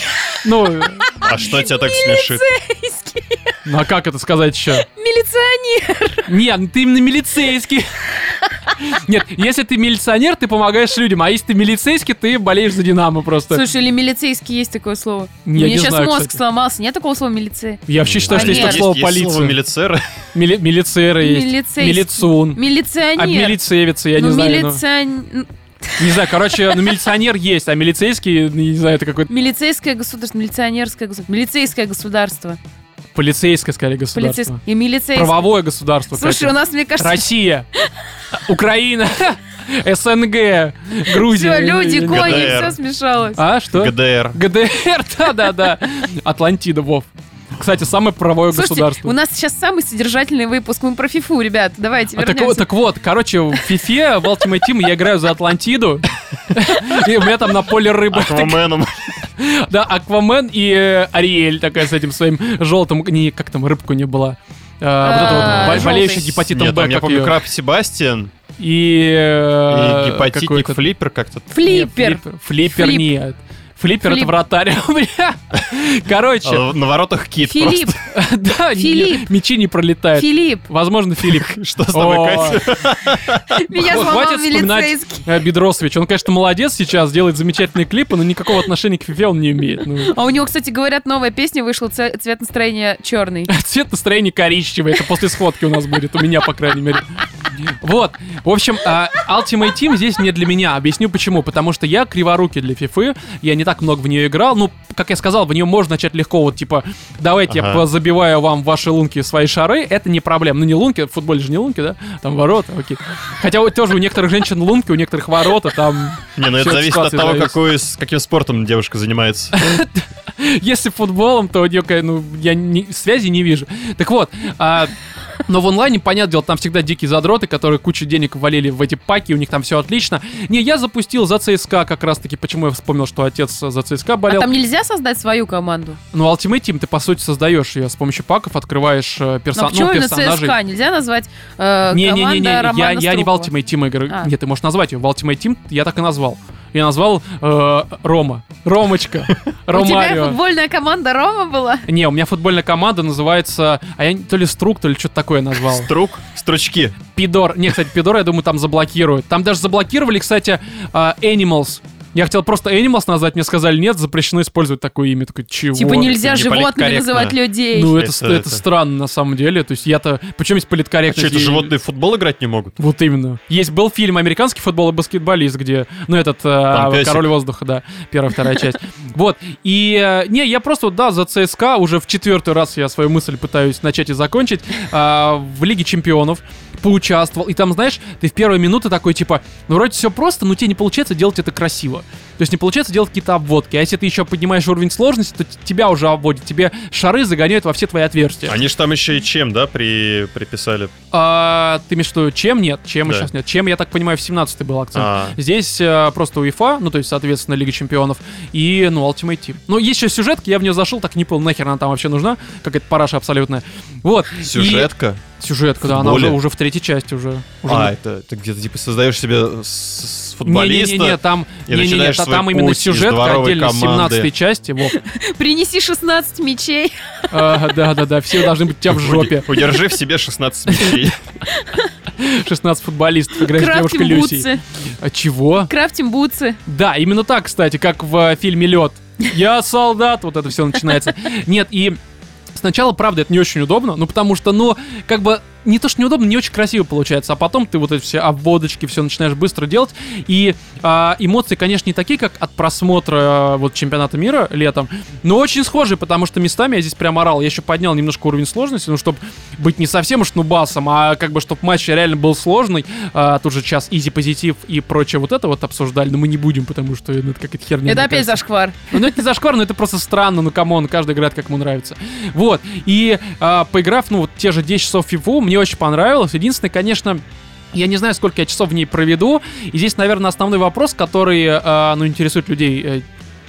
ну, А что тебя так смешит? ну, а как это сказать еще? милиционер. Нет, ну, ты именно милицейский. Нет, если ты милиционер, ты помогаешь людям, а если ты милицейский, ты болеешь за Динамо просто. Слушай, или милицейский есть такое слово? Я Мне не сейчас знаю, мозг кстати. сломался. Нет такого слова милиция? Я вообще считаю, что есть Нет. слово Есть- есть слово полиция. милицер. Мили- Милицеры есть. Милицейский. Милицун. Милиционер. А милицевицы, я не ну, знаю. ну. милицион- Не знаю, короче, ну милиционер есть, а милицейский, не знаю, это какое-то Милицейское государство, милиционерское государство, милицейское государство. полицейское, скорее, государство. Полицейское. И милицейское. Правовое государство, Слушай, Катя. у нас, мне кажется, Россия, Украина, СНГ, Грузия. все, люди, кони, все смешалось. А, что? ГДР. ГДР, да-да-да. Атлантида, Вов. Кстати, самое правовое Слушайте, государство. у нас сейчас самый содержательный выпуск. Мы про фифу, ребят. Давайте А, так, вернемся. так вот, короче, в Фифе, в Ultimate Team я играю за Атлантиду. И у меня там на поле рыба. Акваменом. Да, Аквамен и э, Ариэль такая с этим своим желтым... Не, как там, рыбку не была. А, вот это А, вот бо- болеющая желтый. гепатитом Б, я помню. Краб Себастьян И... э, и гепатитник какой-то- Флиппер как-то. Флиппер. Нет, Флиппер. Флип. это вратарь. Короче, А, На воротах кит Филипп, просто. да, не- Филипп. мечи не пролетают. Филипп. Возможно, Филипп. Что с тобой, Катя? Меня Хватит сломал вспоминать милицейский. э, Бедросович. Он, конечно, молодец сейчас, делает замечательные клипы, но никакого отношения к фифе он не имеет. Ну, А у него, кстати, говорят, новая песня вышла, ц- цвет настроения черный. Цвет настроения коричневый. Это после сходки у нас будет. У меня, по крайней мере. Вот. В общем, а, Ultimate Team здесь не для меня. Объясню почему. Потому что я криворукий для фифы. Я не так много в нее играл. Ну, как я сказал, в нее можно начать легко. Вот, типа, давайте Ага. я забиваю вам ваши лунки свои шары. Это не проблема. Ну, не лунки. В футболе же не лунки, да? Там ворота, окей. Хотя вот тоже у некоторых женщин лунки, у некоторых ворота. Там Не, ну это зависит от того, какой, каким спортом девушка занимается. Если футболом, то некая, ну, я связи не вижу. Так вот, а, но в онлайне, понятное дело, там всегда дикие задроты, которые кучу денег валили в эти паки, у них там все отлично. Не, я запустил за ЦСКА как раз-таки, почему я вспомнил, что отец за ЦСКА А болел. там нельзя создать свою команду? Ну, Ultimate Team ты, по сути, создаешь ее с помощью паков, открываешь э, персон- Но почему ну, персонажей. ЦСКА? Нельзя назвать э, Не-не-не, команда я, Романа я не в? Ultimate Team игры. А. Нет, ты можешь назвать ее. В Ultimate Team я так и назвал. Я назвал э, Рома. Ромочка. У тебя Ромарио. футбольная команда Рома была? Не, у меня футбольная команда называется... А я то ли Струк, то ли что-то такое назвал. Струк, стручки. Пидор. Не, кстати, Пидор, я думаю, там заблокируют. Там даже заблокировали, кстати, а, Animals. Я хотел просто Animals назвать, мне сказали, нет, запрещено использовать такое имя. Такой, чего? Типа нельзя не животными политкорректно. называть людей. Ну, это, Это- это, это- странно, на самом деле. То есть я-то... Причем есть А политкорректность? что, это животные в футбол играть не могут? Вот именно. Есть был фильм «Американский футбол и баскетболист», где, ну, этот, э, Там. «Король воздуха», да, первая, вторая часть. Вот. И, э, не, я просто, да, за ЦСКА уже в четвертый раз я свою мысль пытаюсь начать и закончить. а, в Лиге Чемпионов поучаствовал. И там, знаешь, ты в первые минуты такой, типа, ну, вроде все просто, но тебе не получается делать это красиво. То есть не получается делать какие-то обводки. А если ты еще поднимаешь уровень сложности, то тебя уже обводят. Тебе шары загоняют во все твои отверстия. Они же там еще и чем, да, при... приписали? А, ты имеешь в виду, чем нет? Чем Да. сейчас нет? Чем, я так понимаю, в 17-й был акцент. А. Здесь э, просто УЕФА, ну, то есть, соответственно, Лига Чемпионов, и, ну, Ultimate Team. Ну, есть еще сюжетка, я в нее зашел, так не понял, нахер она там вообще нужна, какая-то параша абсолютная. Вот. И- Сюжетка? Сюжетка, да, она уже, уже в третьей части уже. уже А, на- это ты где-то типа создаешь себе с, с Не-не-не, футболиста. там, и не, не, не, та- свой там именно дворовой отдельно с команды. 17 части. Вов. Принеси 16 мечей. А, Да-да-да, все должны быть у тебя в жопе. Удержи в себе 16 мячей. 16 футболистов Крафтим Люсей. бутсы. А чего? Крафтим бутсы. Да, именно так, кстати, как в э, фильме Лед. Я солдат, вот это все начинается. Нет, и сначала, правда, это не очень удобно, ну потому что, ну, как бы не то, что неудобно, не очень красиво получается, а потом ты вот эти все обводочки, все начинаешь быстро делать, и а, эмоции, конечно, не такие, как от просмотра а, вот чемпионата мира летом, но очень схожие, потому что местами я здесь прям орал, я еще поднял немножко уровень сложности, ну, чтобы быть не совсем уж нубасом, а как бы, чтобы матч реально был сложный, а, тут же час изи позитив и прочее вот это вот обсуждали, но мы не будем, потому что ну, это какая-то херня. Это опять кажется. зашквар. Ну, это не зашквар, но это просто странно, ну, камон, каждый играет, как ему нравится. Вот, и а, поиграв, ну, вот те же 10 часов в FIFA, мне очень понравилось. Единственное, конечно, я не знаю, сколько я часов в ней проведу. И здесь, наверное, основной вопрос, который, а, ну, интересует людей, э,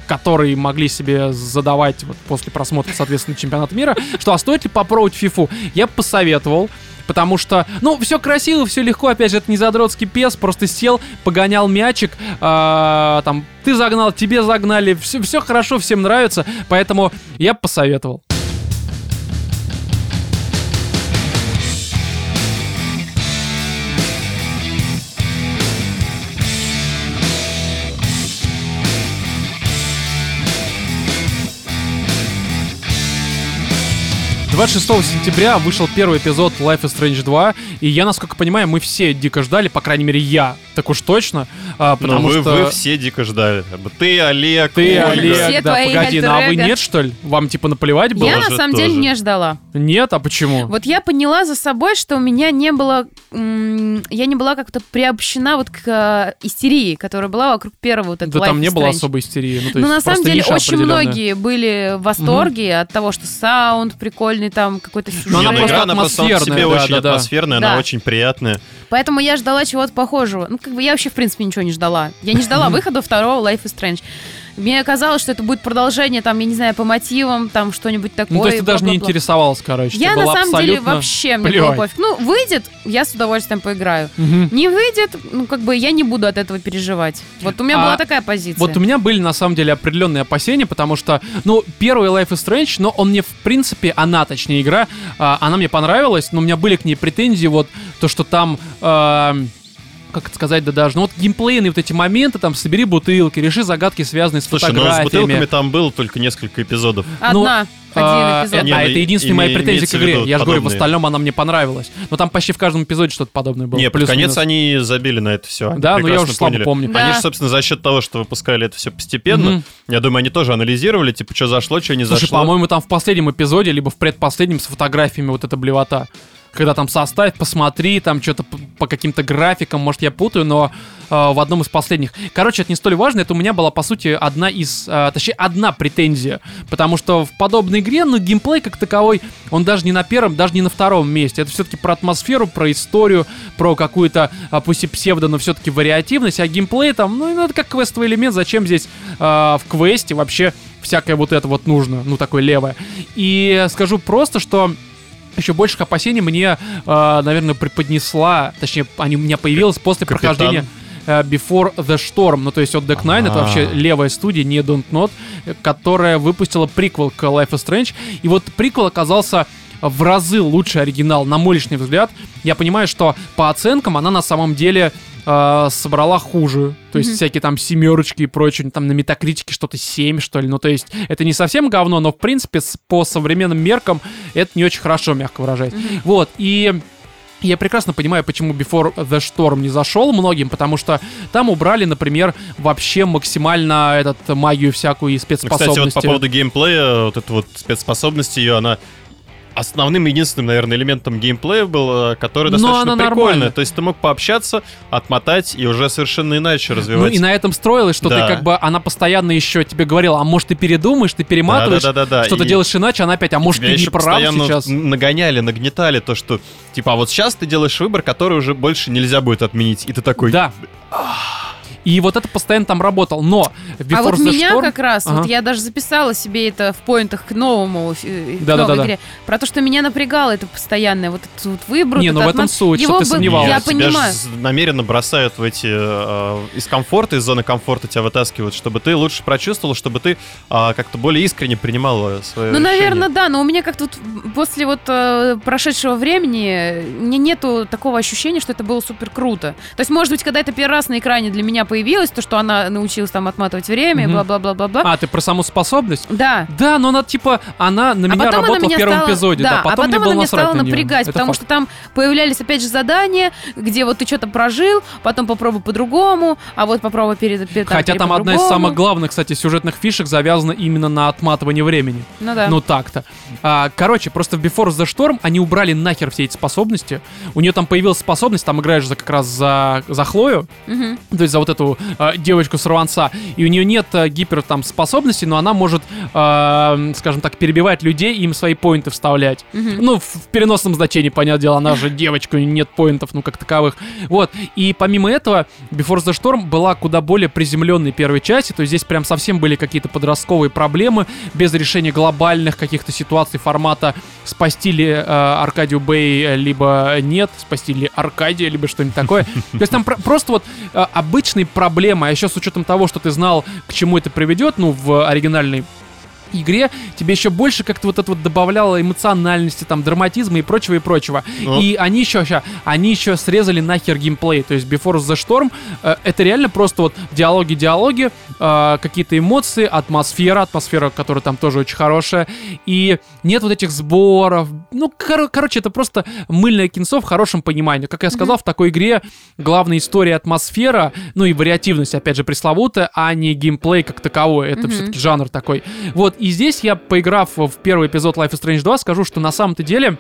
которые могли себе задавать вот после просмотра, соответственно, чемпионата мира, что а стоит ли попробовать фифу? Я посоветовал. Потому что, ну, все красиво, все легко, опять же, это не задротский пес, просто сел, погонял мячик, а, там, ты загнал, тебе загнали, все, все хорошо, всем нравится, поэтому я посоветовал. — 26 сентября вышел первый эпизод Life is Strange 2, и я, насколько понимаю, мы все дико ждали, по крайней мере, я, так уж точно, а, Но потому вы, что... вы все дико ждали. Ты, Олег, Ты, Ольга. Олег, Все да, твои погоди, ну а вы нет, что ли? Вам, типа, наплевать было? Я на Тоже, самом деле тоже. не ждала. Нет, а почему? Вот я поняла за собой, что у меня не было... Я не была как-то приобщена вот к э, истерии, которая была вокруг первого вот этого Да там Life не is было особой истерии. Ну, то Ну, есть на самом деле, очень многие были в восторге от того, что саунд прикольный, там какой-то сюжет. Но она ну просто игра, она просто сама по себе да, очень да, да. атмосферная, Да. она очень приятная. Поэтому я ждала чего-то похожего. Ну, как бы я вообще, в принципе, ничего не ждала. Я не ждала выхода второго Life is Strange. Мне казалось, что это будет продолжение, там, я не знаю, по мотивам, там, что-нибудь такое. Ну, то есть ты даже не интересовалась, короче. Я на самом деле вообще мне было плевать. пофиг. Ну, выйдет, я с удовольствием поиграю. Мгм. Не выйдет, ну, как бы я не буду от этого переживать. Вот у меня А была такая позиция. Вот у меня были на самом деле определенные опасения, потому что, ну, первый Life is Strange, но он мне, в принципе, она, точнее, игра, а, она мне понравилась, но у меня были к ней претензии, вот, то, что там... а, как это сказать, да даже, ну вот геймплейные вот эти моменты, там, собери бутылки, реши загадки, связанные с Слушай, ну с фотографиями. бутылками там было только несколько эпизодов. Одна, А, один эпизод. Не, а, ну, это единственная моя претензия к игре. Я же говорю, в остальном она мне понравилась. Но там почти в каждом эпизоде что-то подобное было. Не, под плюс-минус. конец они забили на это все. Да, но я уже слабо помню. Да. Они же, собственно, за счет того, что выпускали это все постепенно, Мгм. я думаю, они тоже анализировали, типа, что зашло, что не Слушай, зашло. по-моему, там в последнем эпизоде, либо в предпоследнем с фотографиями вот эта блевота. Когда там составь, посмотри, там что-то по, по каким-то графикам, может, я путаю, но э, в одном из последних. Короче, это не столь важно, это у меня была, по сути, одна из, э, точнее, одна претензия, потому что в подобной игре, ну, геймплей как таковой, он даже не на первом, даже не на втором месте. Это все-таки про атмосферу, про историю, про какую-то, э, пусть и псевдо, но все-таки вариативность, а геймплей там, ну, это как квестовый элемент, зачем здесь э, в квесте вообще всякое вот это вот нужно, ну, такое левое. И скажу просто, что еще больших опасений мне, э, наверное, преподнесла, точнее, они у меня появилось после Капитан. прохождения э, Before the Storm, ну то есть от Deck Nine, это А. вообще левая студия, не Don't Not, э, которая выпустила приквел к Life is Strange, и вот приквел оказался в разы лучше оригинал, на мой личный взгляд. Я понимаю, что по оценкам она на самом деле э, собрала хуже. То есть Мгм. всякие там семерочки и прочее, там на метакритике что-то 7, что ли. Ну, то есть это не совсем говно, но в принципе по современным меркам это не очень хорошо, мягко выражаясь. Вот, и я прекрасно понимаю, почему Before the Storm не зашел многим, потому что там убрали, например, вообще максимально этот магию всякую и Ну, Кстати, спецспособности. вот по поводу геймплея, вот эта вот спецспособность ее, она основным единственным, наверное, элементом геймплея был, э, который Но достаточно прикольный. нормальная. То есть ты мог пообщаться, отмотать и уже совершенно иначе Ну развивать. и на этом строилось, что Да. ты как бы, она постоянно еще тебе говорила, а может ты передумаешь, ты перематываешь, Да-да-да-да, что-то и делаешь иначе, она опять, а может ты не прав сейчас. нагоняли, нагнетали то, что типа, а вот сейчас ты делаешь выбор, который уже больше нельзя будет отменить. И ты такой, Да. И вот это постоянно там работал. Но Before А вот the меня Storm- как раз, Ага. вот я даже записала себе это в поинтах к новому, э, к Да-да-да-да. новой игре, про то, что меня напрягало это постоянное, вот этот вот выбор. Не, ну в этом отмат- суть, Его чтоб ты бы- сомневалась. Я тебя понимаю. намеренно бросают в эти э, из комфорта, из зоны комфорта тебя вытаскивают, чтобы ты лучше прочувствовал, чтобы ты а, как-то более искренне принимал свое Ну, наверное, да, но у меня как-то вот после вот э, прошедшего времени мне нету такого ощущения, что это было супер круто. То есть, может быть, когда это первый раз на экране для меня появилось, то, что она научилась там отматывать время, Мгм. бла-бла-бла-бла-бла. А, ты про саму способность? Да. Да, но она типа, она на А меня она работала меня в первом стала, эпизоде, да, да, потом, а потом мне было она насрать стала на напрягать, Это потому факт. что там появлялись опять же задания, где вот ты что-то прожил, потом попробуй по-другому, а вот попробуй перед, перед Хотя там одна из самых главных, кстати, сюжетных фишек завязана именно на отматывании времени. Ну да. Ну так-то. А, короче, просто в Before the Storm они убрали нахер все эти способности. У нее там появилась способность, там играешь за, как раз за, за Хлою, Мгм. то есть за вот эту а, девочку сорванца, и у нее нет а, гипер там способностей, но она может, а, скажем так, перебивать людей и им свои поинты вставлять. Мгм. Ну, в, в переносном значении, понятное дело, она же девочка, у нее нет поинтов, ну, как таковых. Вот, и помимо этого, Before the Storm была куда более приземленной первой части, то есть здесь прям совсем были какие-то подростковые проблемы, без решения глобальных каких-то ситуаций формата спасти ли э, Аркадию Бэй, э, либо нет, спасти ли Аркадия, либо что-нибудь такое. То есть там про- просто вот э, обычные проблемы, а еще с учетом того, что ты знал, к чему это приведет, ну, в оригинальной игре тебе еще больше как-то вот это вот добавляло эмоциональности, там, драматизма и прочего, и прочего. Ну. И они еще, ща, они еще срезали нахер геймплей. То есть Before the Storm э, это реально просто вот диалоги-диалоги, э, какие-то эмоции, атмосфера, атмосфера, которая там тоже очень хорошая. И нет вот этих сборов. Ну, кор- короче, это просто мыльное кинцо в хорошем понимании. Как я сказал, в такой игре главная история атмосфера, ну и вариативность, опять же, пресловутая, а не геймплей как таковой. Это Мгм. все-таки жанр такой. Вот, и здесь я, поиграв в первый эпизод Life is Strange 2, скажу, что на самом-то деле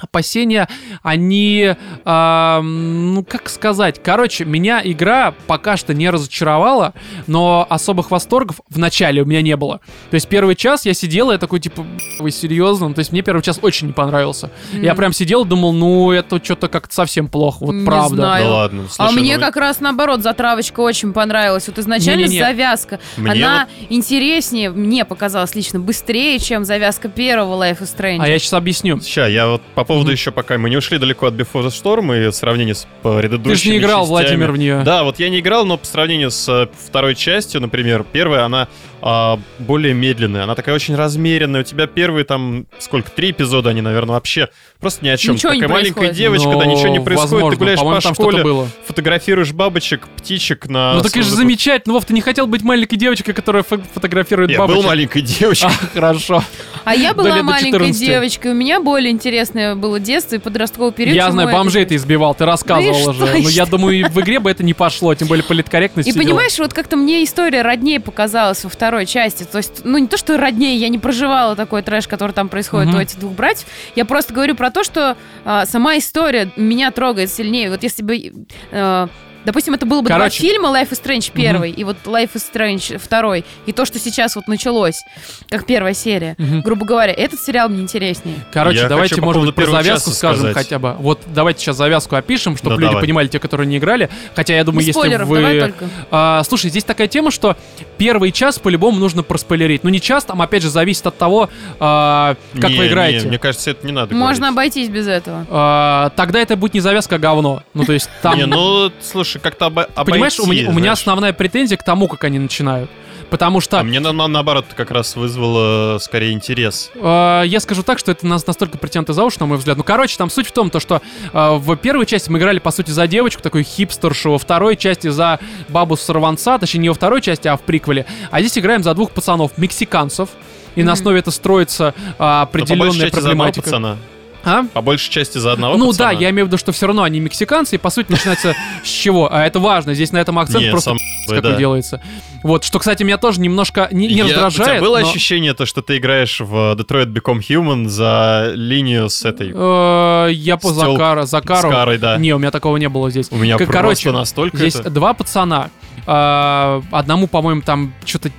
опасения, они, а, ну, как сказать, короче, меня игра пока что не разочаровала, но особых восторгов в начале у меня не было. То есть первый час я сидел, я такой, типа, вы серьезно? Ну, То есть мне первый час очень не понравился. Я М. прям сидел, думал, ну, это что-то как-то совсем плохо, вот Не правда. знаю. Да ладно. А слушай, мне ну, как раз наоборот, затравочка очень понравилась. Вот изначально Не-не-не. завязка. Мне Она интереснее, мне показалась лично, быстрее, чем завязка первого Life is Strange. А я сейчас объясню. Ща, я вот по поводу Мгм. еще пока мы не ушли далеко от Before the Storm и в сравнении с предыдущими Ты же не играл, частями. Владимир, в нее. Да, вот я не играл, но по сравнению с э, второй частью, например, первая, она а, более медленная, она такая очень размеренная. У тебя первые там, сколько, три эпизода, они, наверное, вообще просто ни о чем. Ничего не такая маленькая происходит. девочка, да, Ну, ничего не происходит, возможно, ты гуляешь по там что-то школе, было. фотографируешь бабочек, птичек на... Ну так это же замечательно, Вов, ты не хотел быть маленькой девочкой, которая фо- фотографирует Я бабочек? был маленькой девочкой. А, хорошо. А я Да была маленькой 14. девочкой, у меня более интересное было детство и подростковый период. Я знаю, бомжей ты избивал, ты рассказывал Ну и уже. и Но я что? думаю, и в игре бы это не пошло, тем более политкорректность. И понимаешь, вот как-то мне история роднее показалась во второй части. То есть, ну не то, что роднее, я не проживала такой трэш, который там происходит Мгм. у этих двух братьев. Я просто говорю про то, что а, сама история меня трогает сильнее. Вот если бы... э, Допустим, это было бы Короче. два фильма Life is Strange первый и вот Life is Strange второй, и то, что сейчас вот началось, как первая серия. Мгм. Грубо говоря, этот сериал мне интереснее. Короче, Я давайте, хочу может быть, про завязку скажем сказать. хотя бы. Вот давайте сейчас завязку опишем, чтобы Ну, люди давай. понимали, те, которые не играли. Хотя я думаю, Без если спойлеров, вы... давай только. А, слушай, здесь такая тема, что первый час по-любому нужно проспойлерить. Ну, не час, там, опять же, зависит от того, а, как Не, вы не, играете. мне кажется, это не надо Можно говорить. обойтись без этого. А, тогда это будет не завязка, а говно. Ну, то есть там... Не, ну, слушай, как-то обо- обойти, Понимаешь, у меня, у меня основная претензия к тому, как они начинают. Потому что А мне на- на- наоборот как раз вызвало скорее интерес. Э, Я скажу так, что это нас настолько притянуто за уши, на мой взгляд. Ну, короче, там суть в том, то, что э, в первой части мы играли, по сути, за девочку, такую хипстершу, во второй части за бабу сорванца, точнее, не во второй части, а в приквеле. А здесь играем за двух пацанов, мексиканцев. И на Мгм. основе это строится э, Но по большей определенная части за проблематика. пацана. А? По большей части за одного Ну пацана. да, я имею в виду, что все равно они мексиканцы, и по сути начинается с чего? А это важно, здесь на этом акцент просто сам какой да. делается. Вот, что, кстати, меня тоже немножко не, не Я- У раздражает. тебя было но- ощущение, то, что ты играешь в Detroit Become Human за линию с этой... Э, Я по Закара, Закару. С Карой, да. Не, у меня такого не было здесь. У меня просто короче, настолько Здесь это... два пацана. А, Одному, по-моему, там что-то 9,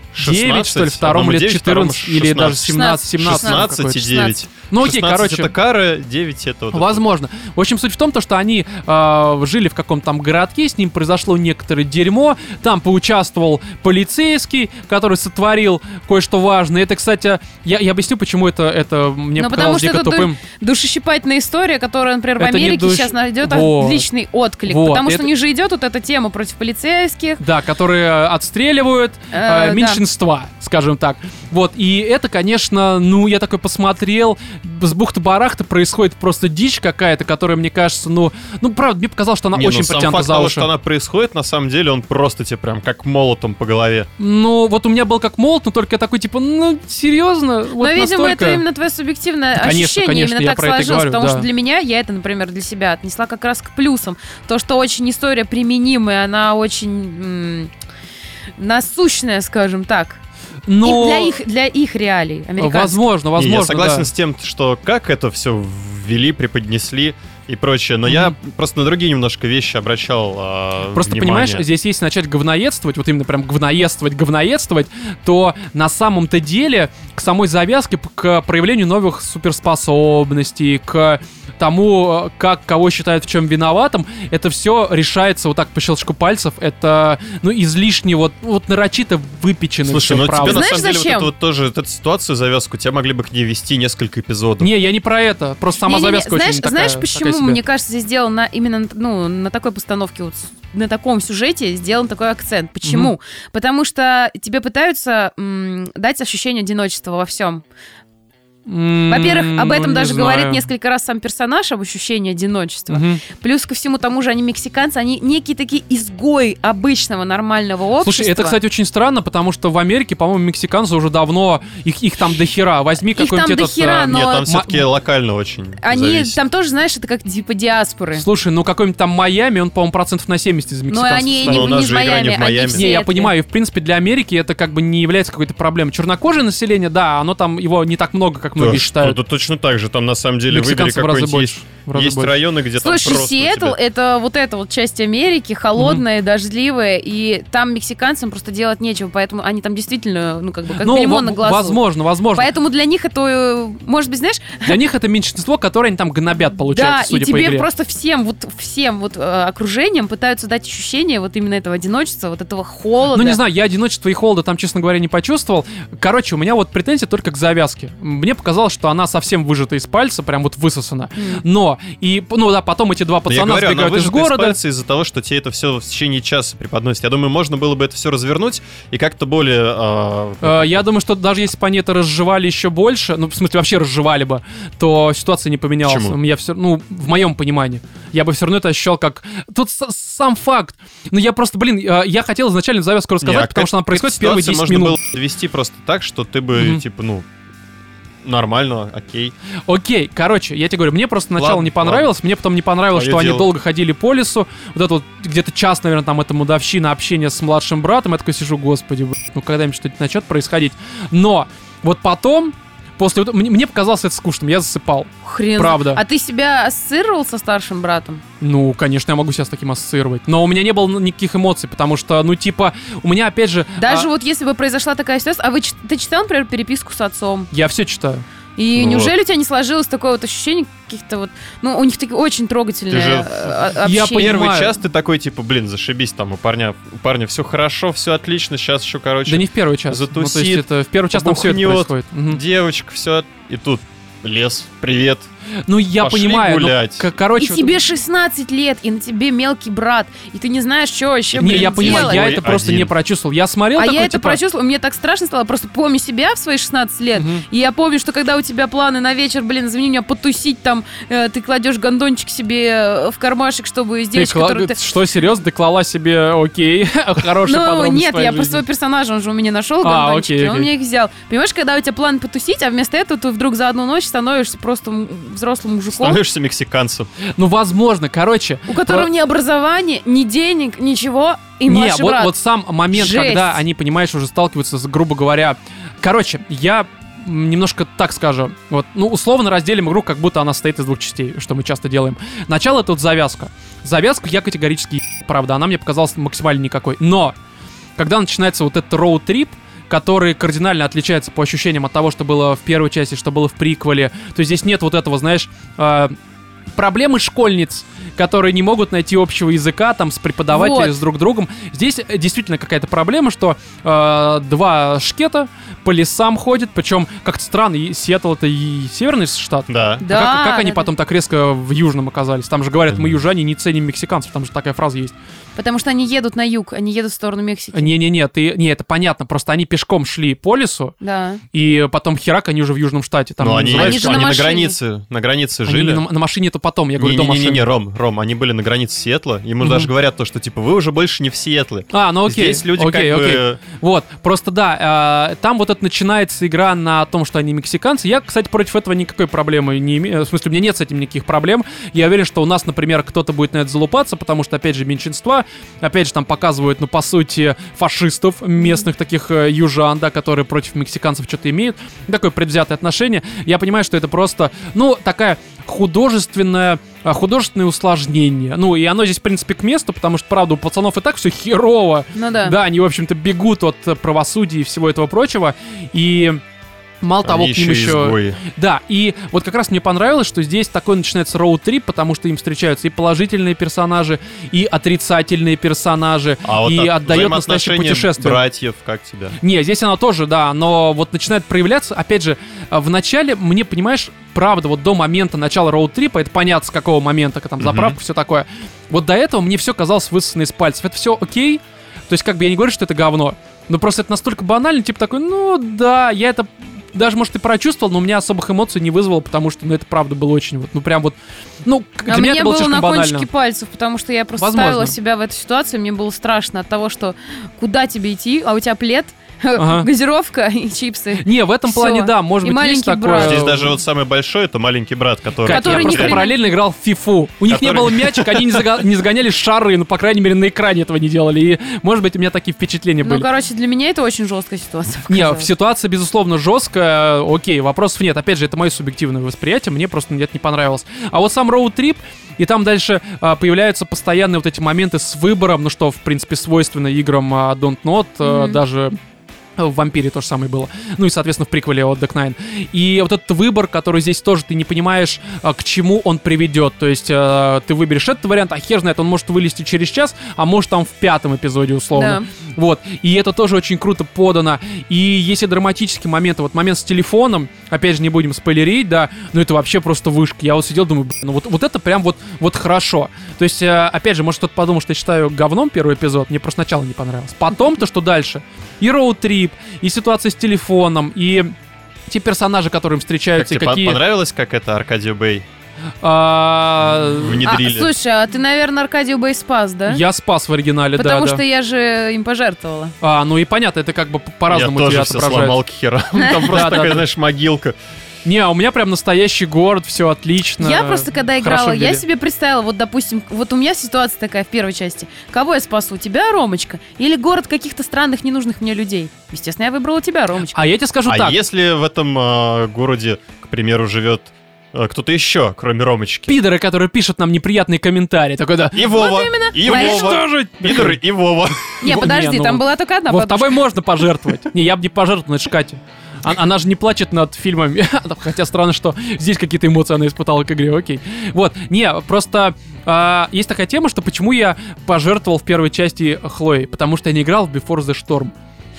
16, что ли, второму лет 9, 14 второму или даже 16. 17, 17. 16 и какой-то. 9. Ну окей, 16 короче. это Кара, 9 это вот... это. Возможно. В общем, суть в том, то, что они э, жили в каком-то там городке, с ним произошло некоторое дерьмо, там поучаствовал полицейский, который сотворил кое-что важное. Это, кстати, я, я объясню, почему это, это мне Ну, потому показалось что дико это ду- тупым. Душещипательная история, которая, например, в Это Америке душ- сейчас найдет Вот. отличный отклик. Вот, Потому что это- у них же идет вот эта тема против полицейских. Да, которые отстреливают Э, э, да. меньшинства, скажем так. Вот, и это, конечно, ну, я такой посмотрел, с бухты-барахта происходит просто дичь какая-то, которая, мне кажется, ну, ну, правда, мне показалось, что она Не, ну, очень сам притянута факт за того, уши. что она происходит, на самом деле, он просто тебе прям как молотом по голове. Ну, вот у меня был как молот, но только я такой, типа, ну, серьезно? Вот Но, видимо, настолько? это именно твое субъективное Конечно, ощущение конечно, именно я так про это и сложилось. говорю, потому да. что для меня, я это, например, для себя отнесла как раз к плюсам. То, что очень история применимая, она очень м, насущная, скажем так. Но... И для их, для их реалий, американцев. Возможно, Не, возможно, я согласен да. с тем, что как это все ввели, преподнесли и прочее, но я просто на другие немножко вещи обращал а, Просто внимание. понимаешь, здесь если начать говноедствовать, вот именно прям говноедствовать, говноедствовать, то на самом-то деле к самой завязке, к проявлению новых суперспособностей, к тому, э, как кого считают в чем виноватым, это все решается вот так по щелчку пальцев. Это, ну, излишне вот, вот нарочито выпечено Слушай, ну правда. тебе на Знаешь, самом деле вот зачем? эту вот тоже вот эту ситуацию, завязку, тебя могли бы к ней вести несколько эпизодов. Не, я не про это. Просто сама Не-не-не, завязка знаешь, очень такая- знаешь, такая почему, себе. мне кажется, здесь сделан на, именно на- ну, на такой постановке, вот, на таком сюжете сделан такой акцент. Почему? Потому что тебе пытаются м, дать ощущение одиночества во всем. Во-первых, об этом ну, не даже говорит знаю. несколько раз сам персонаж, об ощущении одиночества. Мгм. Плюс ко всему тому же они мексиканцы, они некие такие изгои обычного нормального общества. Слушай, это, кстати, очень странно, потому что в Америке, по-моему, мексиканцы уже давно, их, их там дохера. Возьми какой-нибудь этот... дохера, э, но- Нет, там все-таки локально очень Они зависит. там тоже, знаешь, это как типа диаспоры. Слушай, ну какой-нибудь там Майами, он, по-моему, процентов на 70 из Но мексиканцев. они состоит. не, Но у нас не из игра не Майами, в они Майами. все Не, я это- понимаю, и в принципе для Америки это как бы не является какой-то проблемой. Чернокожее население, да, оно там, его не так много, как многие Да, считают. да точно так же. Там на самом деле выбери какой-нибудь есть, есть больше. районы, где там Слушай, просто у Сиэтл это вот эта вот часть Америки, холодная, дождливая, и там мексиканцам просто делать нечего, поэтому они там действительно, ну, как бы, как ну, во- на глазу. возможно, возможно. Поэтому для них это, э, может быть, знаешь, Для них это меньшинство, которое они там гнобят, да, получается, и судя по тебе игре. просто всем, вот всем вот э, окружением пытаются дать ощущение вот именно этого одиночества, вот этого холода. Ну, не знаю, я одиночество и холода там, честно говоря, не почувствовал. Короче, у меня вот претензия только к завязке. Мне показалось, что она совсем выжата из пальца, прям вот высосана. Но, и, ну да, потом эти два я пацана говорю, она сбегают из выжата из города. пальца из-за того, что тебе это все в течение часа преподносит. Я думаю, можно было бы это все развернуть и как-то более... а, Э, Я думаю, что даже если бы они это разжевали еще больше, ну, в смысле, вообще разжевали бы, то ситуация не поменялась. Почему? Меня все, ну, в моем понимании. Я бы все равно это ощущал как... Тут сам факт. Ну, я просто, блин, э, я хотел изначально завязку рассказать, не, а потому что она происходит в первые ситуацию 10 можно минут. было довести просто так, что ты бы, Мгм. типа, ну... нормально, окей. Окей, короче, я тебе говорю, мне просто сначала Ладно, не понравилось, мне потом не понравилось, Твое что они дело. долго ходили по лесу, вот это вот где-то час, наверное, там эта мудовщина общения с младшим братом, я такой сижу, господи, блядь, ну когда-нибудь что-нибудь начнет происходить. Но вот потом, после вот- мне, мне показалось это скучным, я засыпал. Хрен. Правда. А ты себя ассоциировал со старшим братом? Ну, конечно, я могу себя с таким ассоциировать. Но у меня не было никаких эмоций, потому что, ну, типа, у меня, опять же... Даже а, вот если бы произошла такая ситуация, а вы ты читал, например, переписку с отцом? Я все читаю. И Ну неужели у тебя не сложилось такое вот ощущение каких-то вот, ну, у них такие очень трогательные же- э, а- Я общения. Первый Понимаю. час ты такой, типа, блин, зашибись там, у парня, у парня все хорошо, все отлично, сейчас еще, короче, Да не в первый час. Ну, то есть затусит, это в первый час там все это происходит. Девочка, все, и тут лес, привет. Ну, я Пошли понимаю. ну, гулять. к- короче, И вот- тебе 16 лет, и на тебе мелкий брат, и ты не знаешь, что еще, Не, блин, я понимаю, делать. я Ой, это просто один. не прочувствовал. Я смотрел А такой, я это типа, прочувствовала, мне так страшно стало, просто помню себя в свои 16 лет, Мгм. и я помню, что когда у тебя планы на вечер, блин, извини меня, потусить там, э, ты кладешь гондончик себе э, в кармашек, чтобы девочкой, кла- которую ты... Что, серьезно, ты клала себе, окей, хорошая Ну, нет, я жизни. просто своего персонажа, он же у меня нашел А, гондончики, окей, он окей. мне их взял. Понимаешь, когда у тебя план потусить, а вместо этого ты вдруг за одну ночь становишься просто взрослым мужиком, Становишься мексиканцем. Ну, возможно, короче. у которого про- ни образования, ни денег, ничего, и Не, вот, брат. вот сам момент, Жесть. когда они, понимаешь, уже сталкиваются с, грубо говоря... Короче, я немножко так скажу. Вот, ну, условно разделим игру, как будто она состоит из двух частей, что мы часто делаем. Начало это вот завязка. Завязку я категорически правда, она мне показалась максимально никакой. Но, когда начинается вот этот роуд-трип, который кардинально отличается по ощущениям от того, что было в первой части, что было в приквеле. То есть здесь нет вот этого, знаешь, э, проблемы школьниц, которые не могут найти общего языка там с преподавателем, Вот. с друг другом. Здесь э, действительно какая-то проблема, что э, два шкета по лесам ходят, причем как-то странно, и Сиэтл это и северный штат. Да. А Да, как, как они да, потом так резко в южном оказались? Там же говорят, мы южане не ценим мексиканцев, там же такая фраза есть. Потому что они едут на юг, они едут в сторону Мексики. Не-не-не, ты, не, это понятно, просто они пешком шли по лесу, Да. и потом херак, они уже в южном штате. Там Ну, они, Они же они на границе, на границе Они жили. не на, на машине это потом, я говорю, до машины. Не-не-не, Ром, Ром, они были на границе Сиэтла. Ему Мгм. даже говорят то, что типа вы уже больше не в Сиэтле. А, ну окей. Здесь люди окей, как окей. бы... Вот, просто да, э, там вот это начинается игра на том, что они мексиканцы. Я, кстати, против этого никакой проблемы не имею. В смысле, у меня нет с этим никаких проблем. Я уверен, что у нас, например, кто-то будет на это залупаться, потому что, опять же, меньшинства, опять же, там показывают, ну, по сути, фашистов, местных таких э, южан, да, которые против мексиканцев что-то имеют. Такое предвзятое отношение. Я понимаю, что это просто, ну, такая художественная а, художественное усложнение. Ну, и оно здесь, в принципе, к месту, потому что, правда, у пацанов и так все херово. Ну да. Да, они, в общем-то, бегут от э, правосудия и всего этого прочего. И мало того, Они к ним еще изгои. Да, и вот как раз мне понравилось, что здесь такой начинается роуд-трип, потому что им встречаются и положительные персонажи, и отрицательные персонажи, А вот и так, отдает настоящее путешествие. братьев, как тебя? Не, здесь оно тоже, да, но вот начинает проявляться, опять же, а, в начале мне, понимаешь, правда, вот до момента начала роуд-трипа, это понятно, с какого момента, как там заправка, все такое, вот до этого мне все казалось высосано из пальцев. Это все окей, то есть как бы я не говорю, что это говно, но просто это настолько банально, типа такой, ну да, я это даже, может, и прочувствовал, но у меня особых эмоций не вызвало, потому что, ну, это правда было очень вот, ну, прям вот, ну, к- для А меня это было было слишком на банально. кончике пальцев, потому что я просто Возможно. ставила себя в эту ситуацию, мне было страшно от того, что куда тебе идти, а у тебя плед, Ага. газировка и чипсы. Не, в этом Всё. плане, да, может И быть, есть маленький такое. брат. Здесь даже вот самый большой, это маленький брат, который... Катя, Который просто параллельно играл в фифу. У них не было мячика, они не, зага- не загоняли шары, ну, по крайней мере, на экране этого не делали. И, может быть, у меня такие впечатления Ну, были. короче, для меня это очень жесткая ситуация. Не, ситуация, безусловно, жесткая, окей, вопросов нет. Опять же, это мое субъективное восприятие, мне просто это не понравилось. А вот сам роуд-трип, и там дальше а, появляются постоянные вот эти моменты с выбором, ну что, в принципе, свойственно играм а, Don't Not, а, Мгм. даже в Вампире то же самое было. Ну и, соответственно, в приквеле от Deck Nine. И вот этот выбор, который здесь тоже ты не понимаешь, а, к чему он приведет. То есть а, ты выберешь этот вариант, а хер знает, он может вылезти через час, а может там в пятом эпизоде условно. Да. Вот. И это тоже очень круто подано. И есть и драматические моменты. Вот момент с телефоном, опять же, не будем спойлерить, да, но это вообще просто вышка. Я вот сидел, думаю, блин, ну вот, вот это прям вот, вот хорошо. То есть, э, опять же, может кто-то подумал, что я считаю говном первый эпизод, мне просто сначала не понравилось. Потом-то, что дальше? И роуд-трип, и ситуация с телефоном, и те персонажи, которые им Как встречаются, тебе какие... понравилось, как это Аркадио Бэй а, А, внедрили? слушай, а ты, наверное, Аркадию Бэй спас, да? Я спас в оригинале, Потому да, что да. я же им пожертвовала. А, ну и понятно, это как бы по- по-разному Я тебе тоже все отображается. сломал к херам. Там просто такая, знаешь, могилка. Не, а у меня прям настоящий город, все отлично. Я просто, когда играла, я себе представила, вот, допустим, вот у меня ситуация такая в первой части. Кого я спасу, тебя, Ромочка? Или город каких-то странных, ненужных мне людей? Естественно, я выбрала тебя, Ромочка. А я тебе скажу А так. если в этом э, городе, к примеру, живет кто-то еще, кроме Ромочки? Пидоры, которые пишут нам неприятные комментарии. Такой, да, И Вова, и Поэтому- Вова, уничтожить! пидоры и Вова. Не, подожди, ну, там была только одна Вот тобой можно пожертвовать. Не, я бы не пожертвовал, это Катя. Она же не плачет над фильмами. Хотя странно, что здесь какие-то эмоции она испытала к игре, окей. Вот, не, просто а, есть такая тема, что почему я пожертвовал в первой части Хлои. Потому что я не играл в Before the Storm.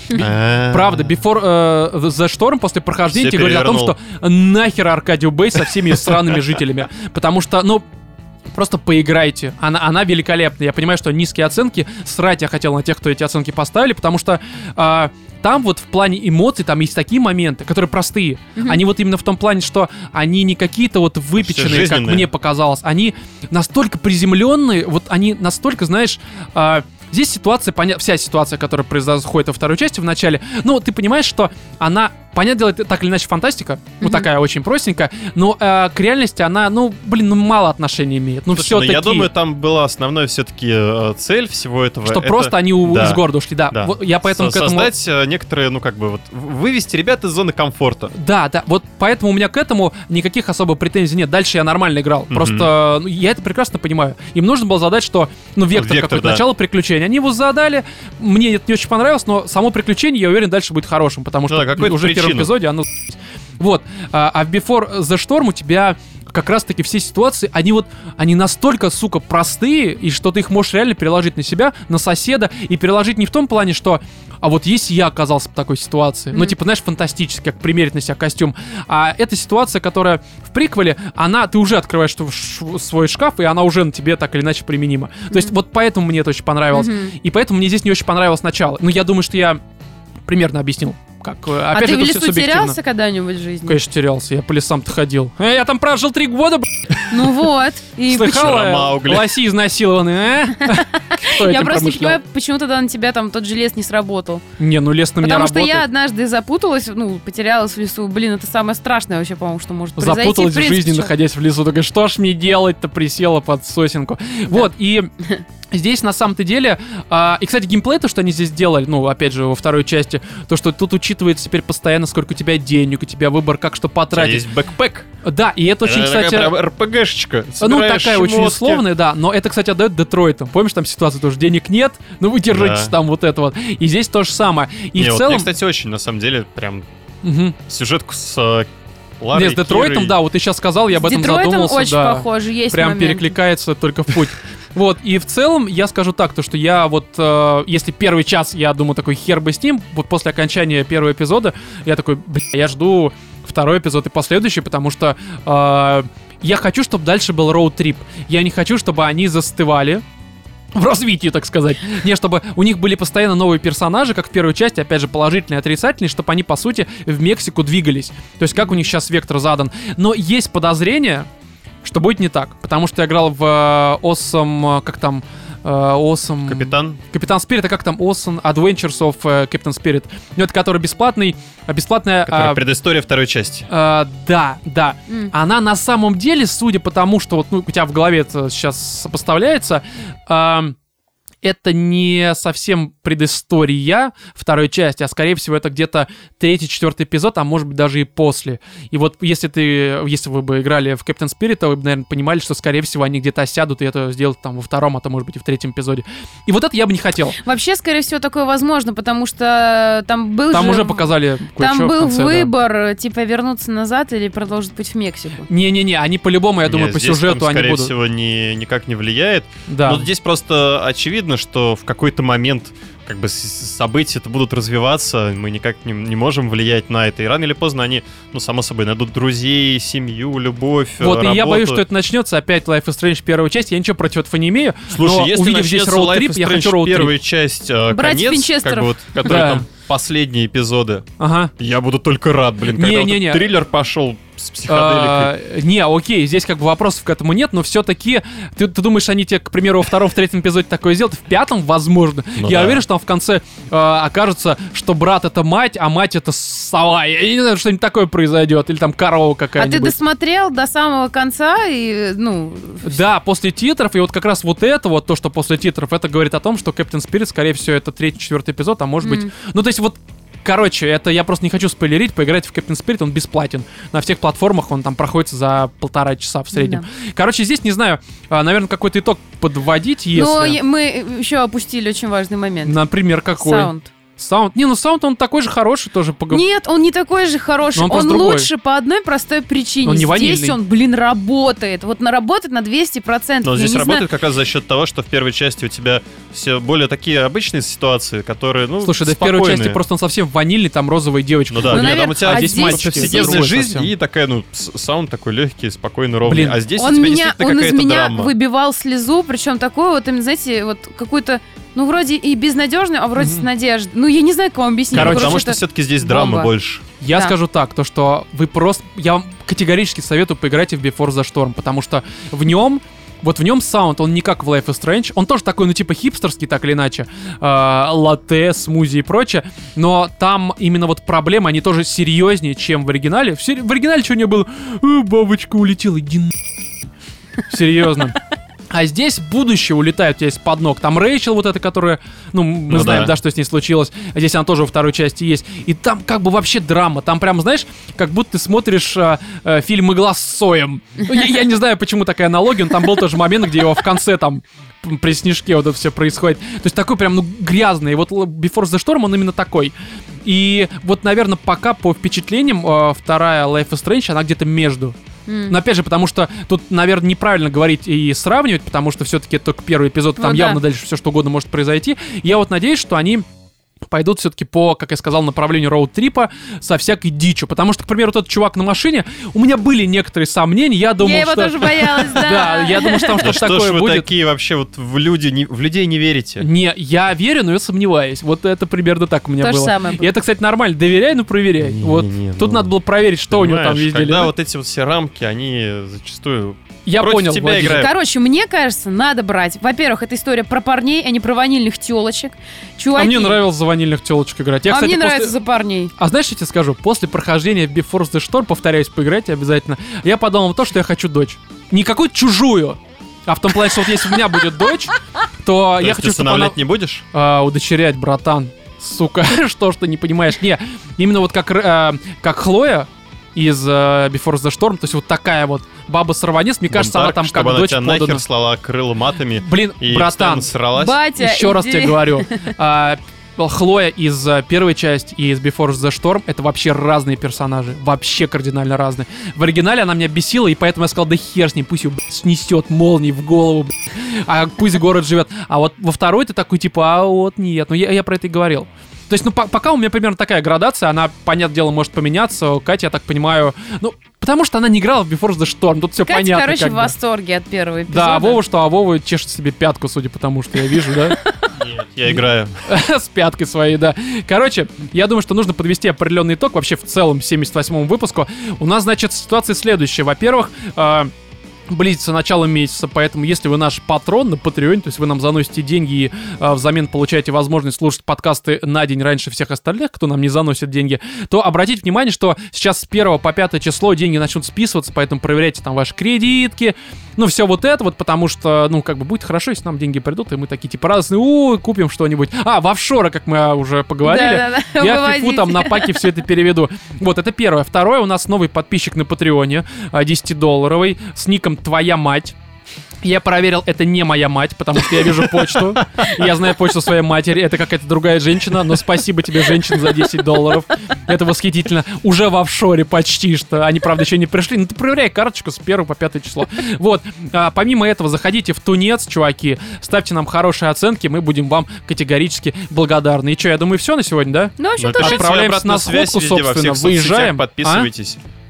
Правда, Before э, the Storm после прохождения тебе говорит о том, что нахер Аркадию Бэй со всеми ее сраными жителями. Потому что, ну, Просто поиграйте. Она, она великолепна. Я понимаю, что низкие оценки. Срать я хотел на тех, кто эти оценки поставили, потому что а, там вот в плане эмоций, там есть такие моменты, которые простые. Они вот именно в том плане, что они не какие-то вот выпеченные, как мне показалось. Они настолько приземленные, вот они настолько, знаешь... а, Здесь ситуация, поня... вся ситуация, которая происходит во второй части в начале, ну, ты понимаешь, что она, понятное дело, это так или иначе фантастика, вот Мгм. такая очень простенькая, но э, к реальности она, ну, блин, ну, мало отношений имеет. Ну, все ну, таки я думаю, там была основная все-таки цель всего этого. что это- просто они у- да. из города ушли, да. Да. Вот я поэтому Со- к этому... Создать э, некоторые, ну как бы вот, вывести ребят из зоны комфорта. Да, да, вот поэтому у меня к этому никаких особо претензий нет. Дальше я нормально играл. Мгм. Просто ну, я это прекрасно понимаю. Им нужно было задать, что, ну, вектор, Вектор, какой-то, да. начало приключения. Они его задали, мне это не очень понравилось, но само приключение, я уверен, дальше будет хорошим, потому Ну что да, какую-то уже первом эпизоде оно... Вот. А, а в Before the Storm у тебя как раз-таки все ситуации, они вот, они настолько, сука, простые, и что ты их можешь реально переложить на себя, на соседа, и переложить не в том плане, что, а вот если я оказался в такой ситуации, ну, Мгм. типа, знаешь, фантастически, как примерить на себя костюм, а это ситуация, которая в приквеле, она, ты уже открываешь свой шкаф, и она уже на тебе так или иначе применима. То есть вот поэтому мне это очень понравилось. Мгм. И поэтому мне здесь не очень понравилось начало. Ну, я думаю, что я примерно объяснил, как, э, А опять ты же, в лесу субъективно. терялся когда-нибудь в жизни? Конечно, терялся. Я по лесам-то ходил. Э, я там прожил три года. Ну вот. И Слыхала? почему? Маугли. Лоси изнасилованы, а? Я просто не понимаю, почему тогда на тебя там тот желез не сработал. Не, ну лес на меня Потому что я однажды запуталась, ну, потерялась в лесу. Блин, это самое страшное вообще, по-моему, что может произойти. Запуталась в жизни, находясь в лесу. Такая, что ж мне делать-то? Присела под сосенку. Вот, и здесь на самом-то деле... а, и, кстати, геймплей, то, что они здесь делали, ну, опять же, во второй части, то, что тут учитывается теперь постоянно, сколько у тебя денег, у тебя выбор, как что У тебя потратить. Есть бэкпэк. Да, и это очень, Это кстати... такая прям РПГшечка. Ну, такая очень шмотки. условная, да. Но это, кстати, отдает Детройтом. Помнишь, там ситуация тоже денег нет, ну вы держитесь Да. там вот это вот. И здесь то же самое. И Не, в вот целом... мне, кстати, очень, на самом деле, прям Мгм. сюжетку с э, Ларой, Не, с Детройтом, Кирой. да, вот ты сейчас сказал, я об С этом Детройтом задумался. очень да. похоже, есть Прям моменты. перекликается только в путь. Вот, и в целом я скажу так, то что я вот, э, если первый час, я думаю, такой хер бы с ним, вот после окончания первого эпизода, я такой, бля, я жду второй эпизод и последующий, потому что э, я хочу, чтобы дальше был роуд-трип. Я не хочу, чтобы они застывали, в развитии, так сказать. Не, чтобы у них были постоянно новые персонажи, как в первой части, опять же, положительные отрицательные, чтобы они, по сути, в Мексику двигались. То есть, как у них сейчас вектор задан. Но есть подозрение, что будет не так. Потому что я играл в э, Awesome, э, как там, э, Awesome... Капитан. Капитан Спирит, а как там Awesome Adventures of Captain Spirit. Ну, это который бесплатный, а бесплатная... Которая а, предыстория второй части. а, да, да. М. Она на самом деле, судя по тому, что вот ну, у тебя в голове это сейчас сопоставляется, ам, это не совсем предыстория второй части, а скорее всего это где-то третий, четвертый эпизод, а может быть даже и после. И вот если ты, если вы бы играли в Captain Spirit, то вы бы, наверное, понимали, что скорее всего они где-то осядут и это сделают там во втором, а то может быть и в третьем эпизоде. И вот это я бы не хотел. Вообще, скорее всего, такое возможно, потому что там был Там же... уже показали Там в был конце, да. выбор, типа, вернуться назад или продолжить путь в Мексику. Не-не-не, они по-любому, я думаю, Не, по здесь сюжету там, они скорее будут. всего, не, никак не влияет. Да. Но здесь просто очевидно, что в какой-то момент как бы события это будут развиваться, мы никак не, не можем влиять на это. И рано или поздно они, ну, само собой, найдут друзей, семью, любовь, Вот, и я работу. боюсь, что это начнется опять Life is Strange первая часть. Я ничего против этого не имею. Слушай, но если увидев здесь Road Life Trip, is я хочу Road Trip. первая часть, э, Братьев конец, как бы вот, которые Да. там последние эпизоды, Ага. я буду только рад, блин, когда вот Не-не-не. этот триллер пошел с психоделикой. А, не, окей, здесь как бы вопросов к этому нет, но все-таки ты, ты думаешь, они тебе, к примеру, во втором, в третьем эпизоде такое сделают, в пятом, возможно. Ну Я да. уверен, что там в конце э, окажется, что брат это мать, а мать это сова. Я не знаю, что-нибудь такое произойдет, или там корова А ты какая-нибудь. досмотрел до самого конца и, ну... Да, после титров, и вот как раз вот это вот, то, что после титров, это говорит о том, что Кэптен Спирит, скорее всего, это третий, четвертый эпизод, а может быть... М. Ну, то есть вот Короче, это я просто не хочу спойлерить, поиграть в Captain Spirit, он бесплатен. На всех платформах он там проходит за полтора часа в среднем. Короче, здесь, не знаю, а, наверное, какой-то итог подводить, если... Но мы еще опустили очень важный момент. Например, какой? Саунд. Саунд. Не, ну саунд он такой же хороший тоже. погов- Нет, он не такой же хороший. Но он Он, другой. лучше по одной простой причине. Он не здесь ванильный. он, блин, работает. Вот на работает на 200%. Но Я здесь работает знаю. как раз за счет того, что в первой части у тебя все более такие обычные ситуации, которые, ну, Слушай, да в первой части просто он совсем ванильный, там розовая девочка. Ну да, Ну, нет, наверное, там у тебя а здесь здесь- повседневная жизнь совсем. и такая, ну, саунд такой легкий, спокойный, ровный. Блин, а здесь у Он тебя меня, он из меня драма. выбивал слезу, причем такой вот, именно, знаете, вот какую-то, ну, вроде и безнадежную, а вроде с Мгм. надеждой. Ну, я не знаю, как вам объяснить. Короче, Потому короче, что это- все-таки здесь драма бомба. больше. Я Да. скажу так, то что вы просто... Я вам категорически советую поиграть в Before the Storm, потому что в нем вот в нем саунд, он не как в Life is Strange, он тоже такой, ну, типа хипстерский, так или иначе, э, латте, смузи и прочее, но там именно вот проблемы, они тоже серьезнее, чем в оригинале. В, сери- в оригинале что не было? «Э, бабочка улетела, иди на...» Серьезно. А здесь будущее улетает у тебя из-под ног. Там Рэйчел вот эта, которая, ну, мы Ну знаем, да. да. что с ней случилось. А здесь она тоже во второй части есть. И там как бы вообще драма. Там прям, знаешь, как будто ты смотришь а, э, фильм «Игла с соем». Ну, Я, я не знаю, почему такая аналогия, но там был тоже момент, где его в конце там при снежке вот это все происходит. То есть такой прям, ну, грязный. И вот Before the Storm, он именно такой. И вот, наверное, пока по впечатлениям э, вторая Life is Strange, она где-то между. М. Но опять же, потому что тут, наверное, неправильно говорить и сравнивать, потому что все-таки это только первый эпизод, там Ну да. явно дальше все что угодно может произойти. Я вот надеюсь, что они пойдут все-таки по, как я сказал, направлению роуд-трипа со всякой дичью. Потому что, к примеру, тот чувак на машине, у меня были некоторые сомнения, я думал, я его что... тоже боялась, да. Да, я думал, что там Да что-то что ж такое вы будет. такие вообще вот в, люди, не- в людей не верите? Не, я верю, но я сомневаюсь. Вот это примерно так у меня было. самое И это, кстати, нормально. Доверяй, но проверяй. Не-не-не, вот ну, тут надо было проверить, что у него там везде Когда лежит. вот эти вот все рамки, они зачастую... Я против понял. тебя Владимир. играют. Короче, мне кажется, надо брать. Во-первых, это история про парней, а не про ванильных телочек. Чуваки. А мне нравилось за ванильных телочек играть. Я, а кстати, мне после- нравится за парней. А знаешь, что я тебе скажу? После прохождения Before the Storm, повторяюсь, поиграйте обязательно, я подумал то, что я хочу дочь. Не какую-то чужую, а в том плане, что вот если у меня будет дочь, то То я есть хочу, чтобы она не будешь? а, удочерять, братан. Сука, что ж ты не понимаешь? Не, именно вот как, а, как Хлоя из а, Before the Storm, то есть вот такая вот баба-сорванец, мне кажется, она Бунтарка, там как она дочь тебя подана. нахер слала крыла матами Блин, и братан, сралась. Батя, еще раз иди. тебе говорю. а, Хлоя из а, первой части и из Before the Storm это вообще разные персонажи. Вообще кардинально разные. В оригинале она меня бесила, и поэтому я сказал, да хер с ней, пусть ее блядь, снесет молнией в голову, блядь, а пусть город живет. А вот во второй ты такой, типа, а вот нет. Ну, я, я про это и говорил. То есть, ну, по- пока у меня примерно такая градация, она, понятное дело, может поменяться. Катя, я так понимаю, ну, потому что она не играла в Before the Storm, тут все Катя, понятно. короче, как в восторге от первого эпизода. Да, а Вова что? А Вова чешет себе пятку, судя по тому, что я вижу, да? Нет, я играю. с пяткой своей, да. Короче, я думаю, что нужно подвести определенный итог вообще в целом 78-му выпуску. У нас, значит, ситуация следующая. Во-первых, э, близится начало месяца, поэтому если вы наш патрон на Patreon, то есть вы нам заносите деньги и э, взамен получаете возможность слушать подкасты на день раньше всех остальных, кто нам не заносит деньги, то обратите внимание, что сейчас с 1 по 5 число деньги начнут списываться, поэтому проверяйте там ваши кредитки, ну все вот это вот, потому что, ну как бы будет хорошо, если нам деньги придут, и мы такие типа радостные, о, купим что-нибудь. А, в офшоры, как мы уже поговорили. Да-да-да, Я выводите. фифу там на паке все это переведу. Вот, это первое. Второе, у нас новый подписчик на Патреоне, а, 10-долларовый, с ником «Твоя мать». Я проверил, это не моя мать, потому что я вижу почту. Я знаю почту своей матери. Это какая-то другая женщина, но спасибо тебе, женщина, за 10 долларов. Это восхитительно. Уже в офшоре почти что. Они, правда, еще не пришли. Ну, ты проверяй карточку с 1 по 5 число. Вот. А, помимо этого, заходите в Тунец, чуваки. Ставьте нам хорошие оценки. Мы будем вам категорически благодарны. И что, я думаю, все на сегодня, да? Ну, в общем-то. Отправляемся на связь сходку, везде, во собственно, всех выезжаем. А?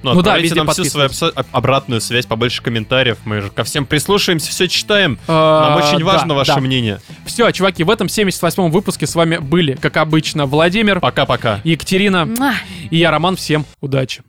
Ну, Ну да, везде нам всю свою обратную связь, побольше комментариев. Мы же ко всем прислушаемся, все читаем. Нам А, очень важно ваше мнение. Все, чуваки, в этом 78-м выпуске с вами были, как обычно, Владимир, Пока-пока. Екатерина и я, Роман. Всем удачи.